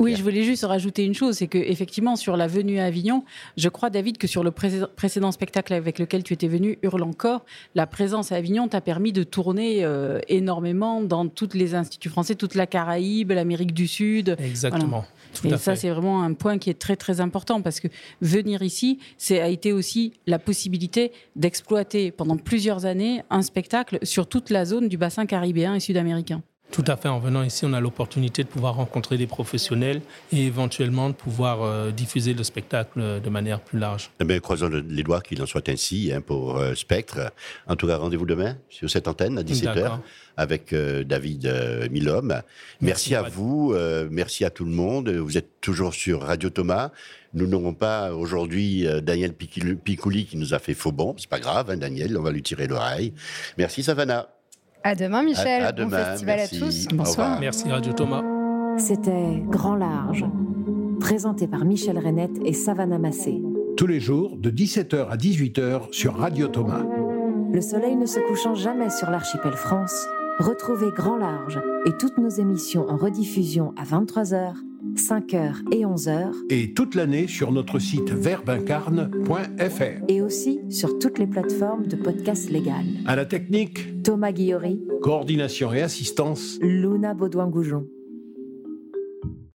Oui, je voulais juste rajouter une chose, c'est que effectivement sur la venue à Avignon, je crois David que sur le pré- précédent spectacle avec lequel tu étais venu, Hurle encore, la présence à Avignon t'a permis de tourner euh, énormément dans toutes les instituts français, toute la Caraïbe, l'Amérique du Sud. Exactement. Tout Et ça, c'est vraiment un point qui est très très important parce que venir ici, c'est a été aussi la possibilité d'exploiter pendant plusieurs années un spectacle sur toute la zone du bassin caribéen et sud-américain. Tout à fait. En venant ici, on a l'opportunité de pouvoir rencontrer des professionnels et éventuellement de pouvoir euh, diffuser le spectacle de manière plus large. Eh bien, croisons le- les doigts qu'il en soit ainsi hein, pour euh, Spectre. En tout cas, rendez-vous demain sur cette antenne à 17h D'accord. avec euh, David Milhomme. Merci, Merci, à vous, merci à tout le monde. Vous êtes toujours sur Radio Thomas. Nous n'aurons pas aujourd'hui Daniel Picouli Picouli qui nous a fait faux bon. C'est pas grave, hein, Daniel, on va lui tirer l'oreille. Merci Savannah. À demain, Michel. À- à bon demain, festival merci. à tous. Au Bonsoir. revoir. Merci Radio Thomas. C'était Grand Large, présenté par Michel Renette et Savannah Massé. Tous les jours, de 17h à 18h sur Radio Thomas. Le soleil ne se couchant jamais sur l'archipel France, retrouvez Grand Large et toutes nos émissions en rediffusion à 23h, 5h et 11h, Et toute l'année sur notre site verbincarne.fr. et aussi sur toutes les plateformes de podcasts légales. À la technique, Thomas Guillory, coordination et assistance, Luna Baudouin-Goujon.